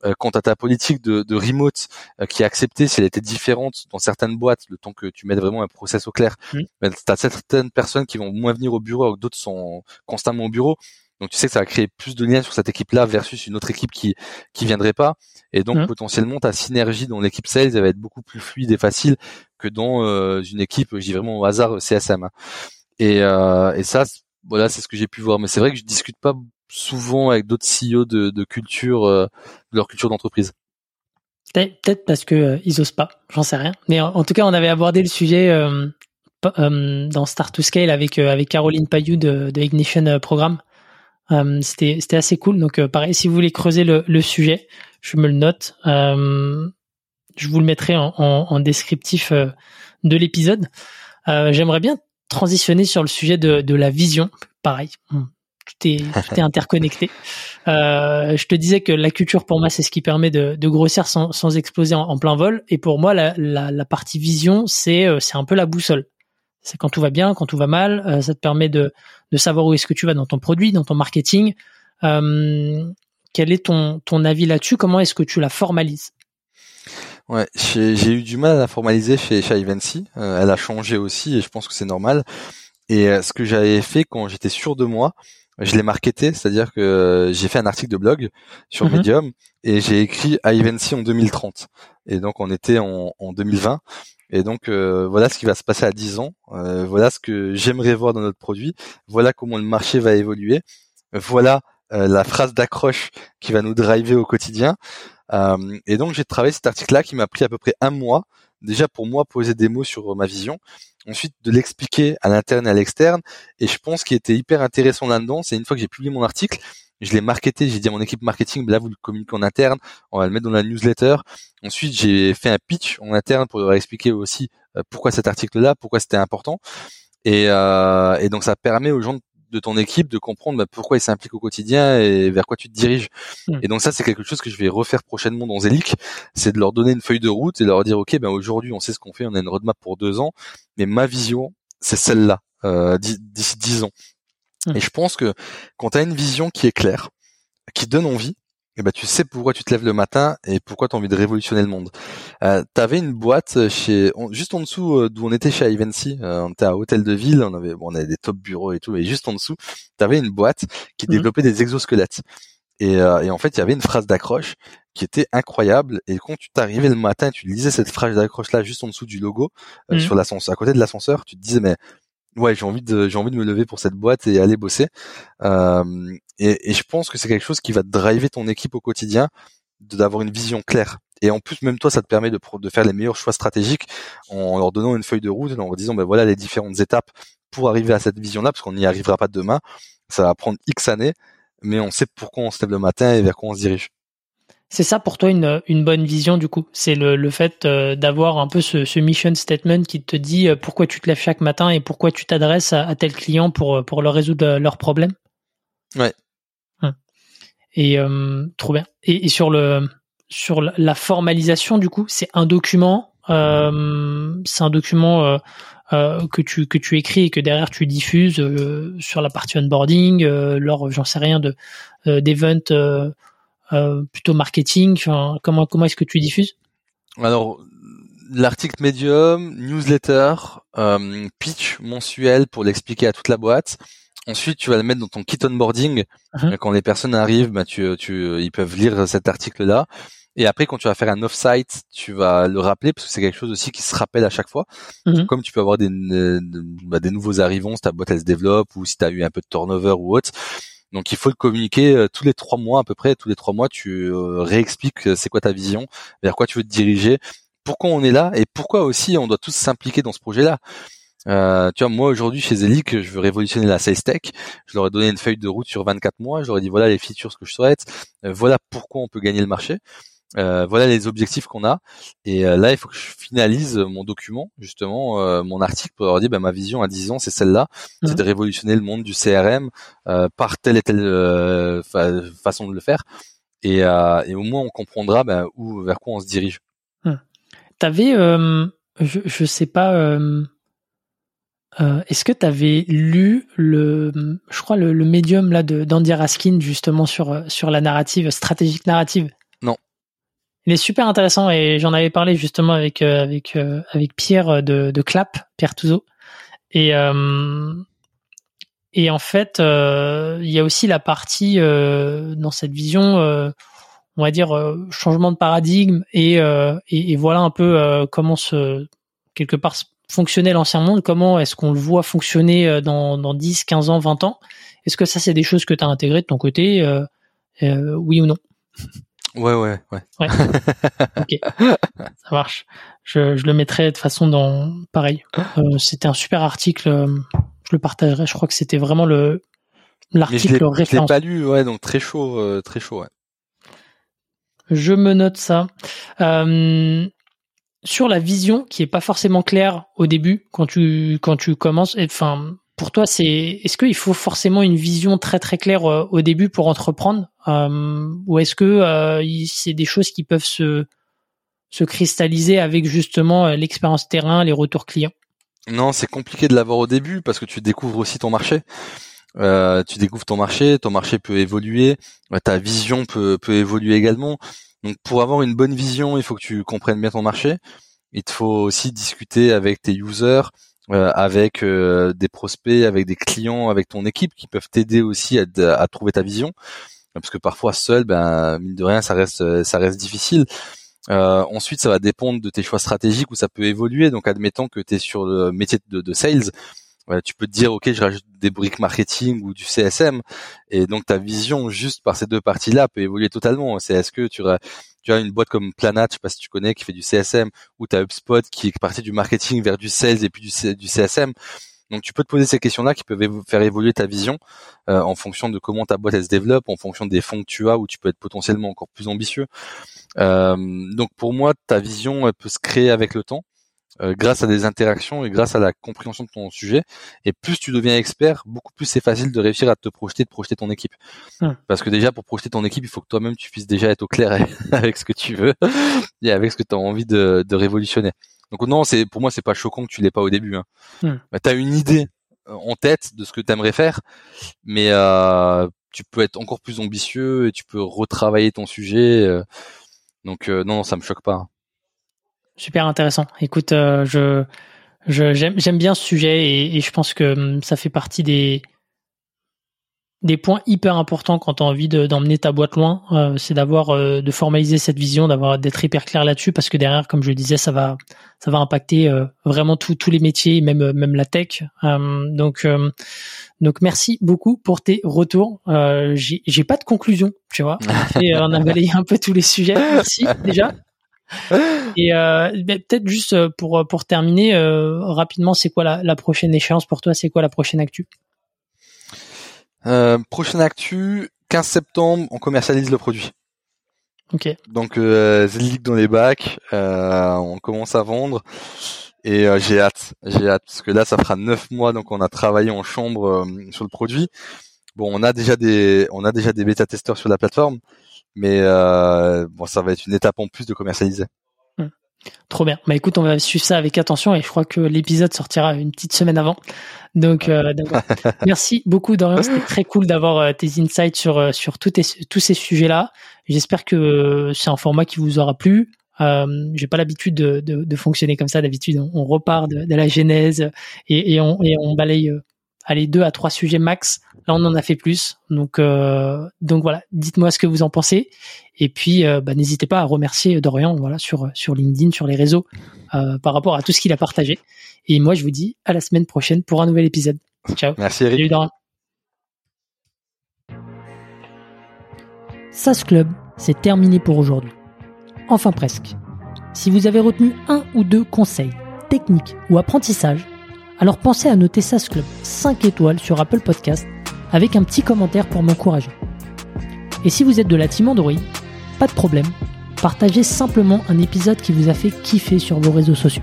Euh, quant à ta politique de, de remote qui est acceptée, si elle était différente dans certaines boîtes, le temps que tu mettes vraiment un process au clair, mmh. ben, tu as certaines personnes qui vont moins venir au bureau, alors que d'autres sont constamment au bureau. Donc tu sais que ça va créer plus de liens sur cette équipe-là versus une autre équipe qui qui viendrait pas. Et donc mmh. potentiellement ta synergie dans l'équipe sales elle va être beaucoup plus fluide et facile que dans euh, une équipe, je dis vraiment au hasard CSM. Et, euh, et ça, voilà, c'est ce que j'ai pu voir. Mais c'est vrai que je discute pas souvent avec d'autres CEO de, culture, euh, leur culture d'entreprise. Peut-être parce que euh, ils osent pas, j'en sais rien. Mais en, tout cas, on avait abordé le sujet euh, dans Start to Scale avec avec Caroline Payou de, Ignition Programme. Euh, c'était c'était assez cool. Donc euh, pareil, si vous voulez creuser le sujet, je me le note. Euh, je vous le mettrai en, en, en descriptif de l'épisode. J'aimerais bien transitionner sur le sujet de, de la vision. Pareil, tout est, [LAUGHS] tout est interconnecté. Euh, je te disais que la culture pour moi c'est ce qui permet de, de grossir sans, sans exploser en, en, plein vol. Et pour moi la, la, la partie vision c'est c'est un peu la boussole. C'est quand tout va bien, quand tout va mal. Euh, ça te permet de, de savoir où est-ce que tu vas dans ton produit, dans ton marketing. Euh, quel est ton, ton avis là-dessus? Comment est-ce que tu la formalises? Ouais, j'ai eu du mal à la formaliser chez, chez Ivancy. Euh, elle a changé aussi et je pense que c'est normal. Et ce que j'avais fait quand j'étais sûr de moi, je l'ai marketé, c'est-à-dire que j'ai fait un article de blog sur mhm. Medium et j'ai écrit Ivancy en 2030. Et donc on était en, en 2020 et donc euh, voilà ce qui va se passer à 10 ans. Euh, voilà ce que j'aimerais voir dans notre produit. Voilà comment le marché va évoluer. Voilà euh, la phrase d'accroche qui va nous driver au quotidien. et donc j'ai travaillé cet article-là qui m'a pris à peu près un mois. Déjà pour moi poser des mots sur ma vision. Ensuite de l'expliquer à l'interne et à l'externe. Et je pense qu'il était hyper intéressant là-dedans, c'est une fois que j'ai publié mon article, je l'ai marketé, j'ai dit à mon équipe marketing, là vous le communiquez en interne, on va le mettre dans la newsletter. Ensuite, j'ai fait un pitch en interne pour leur expliquer aussi euh, pourquoi cet article-là, pourquoi c'était important. Et, euh, et, donc ça permet aux gens de ton équipe de comprendre bah, pourquoi ils s'impliquent au quotidien et vers quoi tu te diriges. Hmm. Et donc ça, c'est quelque chose que je vais refaire prochainement dans Zelic, c'est de leur donner une feuille de route et leur dire, ok, ben aujourd'hui on sait ce qu'on fait, on a une roadmap pour deux ans, mais ma vision, c'est celle-là euh, d'ici dix ans. Et je pense que quand tu as une vision qui est claire, qui donne envie, eh ben tu sais pourquoi tu te lèves le matin et pourquoi tu as envie de révolutionner le monde. Euh, tu avais une boîte chez juste en dessous euh, d'où on était chez Ivancy, euh, on était à Hôtel de Ville, on avait bon, on avait des top bureaux et tout, mais juste en dessous, tu avais une boîte qui mhm. développait des exosquelettes. Et, euh, et, en fait, il y avait une phrase d'accroche qui était incroyable. Et quand tu t'arrivais le matin, tu lisais cette phrase d'accroche là juste en dessous du logo euh, mhm. sur l'ascenseur, à côté de l'ascenseur, tu te disais mais ouais, j'ai envie de j'ai envie de me lever pour cette boîte et aller bosser. Euh, et, je pense que c'est quelque chose qui va driver ton équipe au quotidien, d'avoir une vision claire. Et en plus, même toi, ça te permet de, de faire les meilleurs choix stratégiques en leur donnant une feuille de route, en leur disant ben voilà les différentes étapes pour arriver à cette vision-là, parce qu'on n'y arrivera pas demain. Ça va prendre X années, mais on sait pourquoi on se lève le matin et vers quoi on se dirige. C'est ça pour toi une, une bonne vision du coup? C'est le, le fait euh, d'avoir un peu ce, ce, mission statement qui te dit euh, pourquoi tu te lèves chaque matin et pourquoi tu t'adresses à, tel client pour, euh, pour leur résoudre leurs problèmes? Ouais. Hum. Et trop bien. Et, et, sur le sur la formalisation du coup, c'est un document. Euh, c'est un document euh, que tu que tu écris et que derrière tu diffuses sur la partie onboarding, lors j'en sais rien de d'event euh, plutôt marketing Comment comment est-ce que tu diffuses? Alors l'article Medium, newsletter, euh, pitch mensuel pour l'expliquer à toute la boîte. Ensuite, tu vas le mettre dans ton kit onboarding. Uh-huh. Quand les personnes arrivent, bah, tu, tu, ils peuvent lire cet article-là. Et après, quand tu vas faire un off-site, tu vas le rappeler parce que c'est quelque chose aussi qui se rappelle à chaque fois. Uh-huh. Comme tu peux avoir des, bah, des nouveaux arrivants si ta boîte elle se développe ou si tu as eu un peu de turnover ou autre. Donc il faut le communiquer euh, tous les trois mois à peu près. Tous les trois mois, tu euh, réexpliques euh, c'est quoi ta vision, vers quoi tu veux te diriger, pourquoi on est là et pourquoi aussi on doit tous s'impliquer dans ce projet-là. Tu vois, moi aujourd'hui chez Zelic, je veux révolutionner la sales tech. Je leur ai donné une feuille de route sur 24 mois. Je leur ai dit voilà les features que je souhaite, voilà pourquoi on peut gagner le marché. Euh, voilà les objectifs qu'on a. Et euh, là, il faut que je finalise mon document, justement, euh, mon article pour leur dire, bah, ma vision à 10 ans, c'est celle-là, c'est mhm. de révolutionner le monde du CRM par telle et telle façon de le faire. Et, et, au moins, on comprendra bah, où, vers quoi on se dirige. Hum. T'avais, je, je sais pas. Est-ce que tu avais lu le, je crois le, le médium là de d'Andy Raskin justement sur sur la narrative stratégique narrative? Il est super intéressant et j'en avais parlé justement avec euh, avec euh, avec Pierre euh, de, de Clap, Pierre Touzeau. Et et en fait, il y a aussi la partie dans cette vision, on va dire changement de paradigme et, et, et voilà un peu comment se quelque part fonctionnait l'ancien monde, comment est-ce qu'on le voit fonctionner dans, dans 10, 15 ans, 20 ans Est-ce que ça, c'est des choses que tu as intégrées de ton côté, euh, euh, oui ou non? Ouais, ouais, ouais. ouais. [LAUGHS] ok, ça marche. Je, je, le mettrai de façon dans pareil. Euh, c'était un super article. Euh, je le partagerai. Je crois que c'était vraiment le l'article référence. Je l'ai pas lu, ouais, donc très chaud, euh, très chaud, ouais. Je me note ça. Euh, sur la vision qui est pas forcément claire au début quand tu quand tu commences. Enfin, pour toi, c'est est-ce qu'il faut forcément une vision très très claire euh, au début pour entreprendre, euh, ou est-ce que euh, c'est des choses qui peuvent se se cristalliser avec justement l'expérience terrain, les retours clients? Non, c'est compliqué de l'avoir au début parce que tu découvres aussi ton marché. Tu découvres ton marché, ton marché peut évoluer, ta vision peut peut évoluer également. Donc pour avoir une bonne vision, il faut que tu comprennes bien ton marché. Il te faut aussi discuter avec tes users, euh, avec euh, des prospects, avec des clients, avec ton équipe qui peuvent t'aider aussi à, à, trouver ta vision. Parce que parfois seul, ben mine de rien, ça reste ça reste difficile. Euh, ensuite, ça va dépendre de tes choix stratégiques où ça peut évoluer. Donc, admettons que tu es sur le métier de, de sales, tu peux te dire, ok, je rajoute des briques marketing ou du CSM, et donc ta vision juste par ces deux parties-là peut évoluer totalement. C'est est-ce que tu, tu as une boîte comme Planat, je sais pas si tu connais, qui fait du CSM, ou tu as HubSpot qui est parti du marketing vers du sales et puis du, CSM. Donc tu peux te poser ces questions-là qui peuvent faire évoluer ta vision euh, en fonction de comment ta boîte elle se développe, en fonction des fonds que tu as, où tu peux être potentiellement encore plus ambitieux. Euh, donc pour moi, ta vision elle peut se créer avec le temps. Euh, grâce à des interactions et grâce à la compréhension de ton sujet. Et plus tu deviens expert, beaucoup plus c'est facile de réussir à te projeter, de projeter ton équipe. Hum. Parce que déjà, pour projeter ton équipe, il faut que toi-même tu puisses déjà être au clair [LAUGHS] avec ce que tu veux et avec ce que tu as envie de, de, révolutionner. Donc non, c'est pour moi c'est pas choquant que tu l'aies pas au début. Hein. Hum. Bah, tu as une idée euh, en tête de ce que tu aimerais faire, mais euh, tu peux être encore plus ambitieux et tu peux retravailler ton sujet. donc non, non, ça me choque pas. Super intéressant. Écoute, je j'aime bien ce sujet et, et, je pense que hum, ça fait partie des des points hyper importants quand tu as envie d'emmener ta boîte loin, euh, c'est d'avoir euh, de formaliser cette vision, d'avoir d'être hyper clair là-dessus parce que derrière, comme je le disais, ça va ça va impacter euh, vraiment tous tous les métiers, même même la tech. donc donc merci beaucoup pour tes retours. j'ai j'ai pas de conclusion, tu vois. [LAUGHS] On a, balayé un peu tous les sujets. Merci déjà. [LAUGHS] Et ben, peut-être juste pour pour terminer rapidement, c'est quoi la, la prochaine échéance pour toi? C'est quoi la prochaine actu? Euh, prochaine actu, 15 septembre, on commercialise le produit. Ok. Donc euh, dans les bacs, euh, on commence à vendre et euh, j'ai hâte, j'ai hâte parce que là ça fera neuf mois donc on a travaillé en chambre euh, sur le produit. Bon, on a déjà des on a déjà des bêta testeurs sur la plateforme, mais bon ça va être une étape en plus de commercialiser. Trop bien. Bah écoute, on va suivre ça avec attention et je crois que l'épisode sortira une petite semaine avant. Donc, euh, [LAUGHS] merci beaucoup Dorian, c'était très cool d'avoir euh, tes insights sur euh, sur tous ces sujets-là. J'espère que c'est un format qui vous aura plu. Euh, j'ai pas l'habitude de, de, de, fonctionner comme ça. D'habitude, on, repart de, de, la genèse et, et, on, et on balaye allez deux à trois sujets max. Là, on en a fait plus. Donc, euh, donc voilà. Dites-moi ce que vous en pensez. Et puis, euh, bah, n'hésitez pas à remercier Dorian, voilà, sur sur LinkedIn, sur les réseaux, euh, par rapport à tout ce qu'il a partagé. Et moi, je vous dis à la semaine prochaine pour un nouvel épisode. Ciao. Merci Eric. Salut Dorian. SAS Club, c'est terminé pour aujourd'hui. Enfin presque. Si vous avez retenu un ou deux conseils, techniques ou apprentissages, alors pensez à noter SAS Club 5 étoiles sur Apple Podcast avec un petit commentaire pour m'encourager. Et si vous êtes de la team pas de problème, partagez simplement un épisode qui vous a fait kiffer sur vos réseaux sociaux.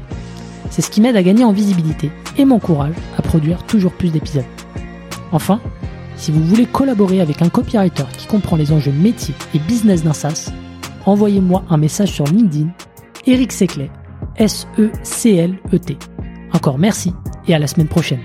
C'est ce qui m'aide à gagner en visibilité et m'encourage à produire toujours plus d'épisodes. Enfin, si vous voulez collaborer avec un copywriter qui comprend les enjeux métiers et business d'un SaaS, envoyez-moi un message sur LinkedIn, Eric Seclet, S-E-C-L-E-T. Encore merci et à la semaine prochaine.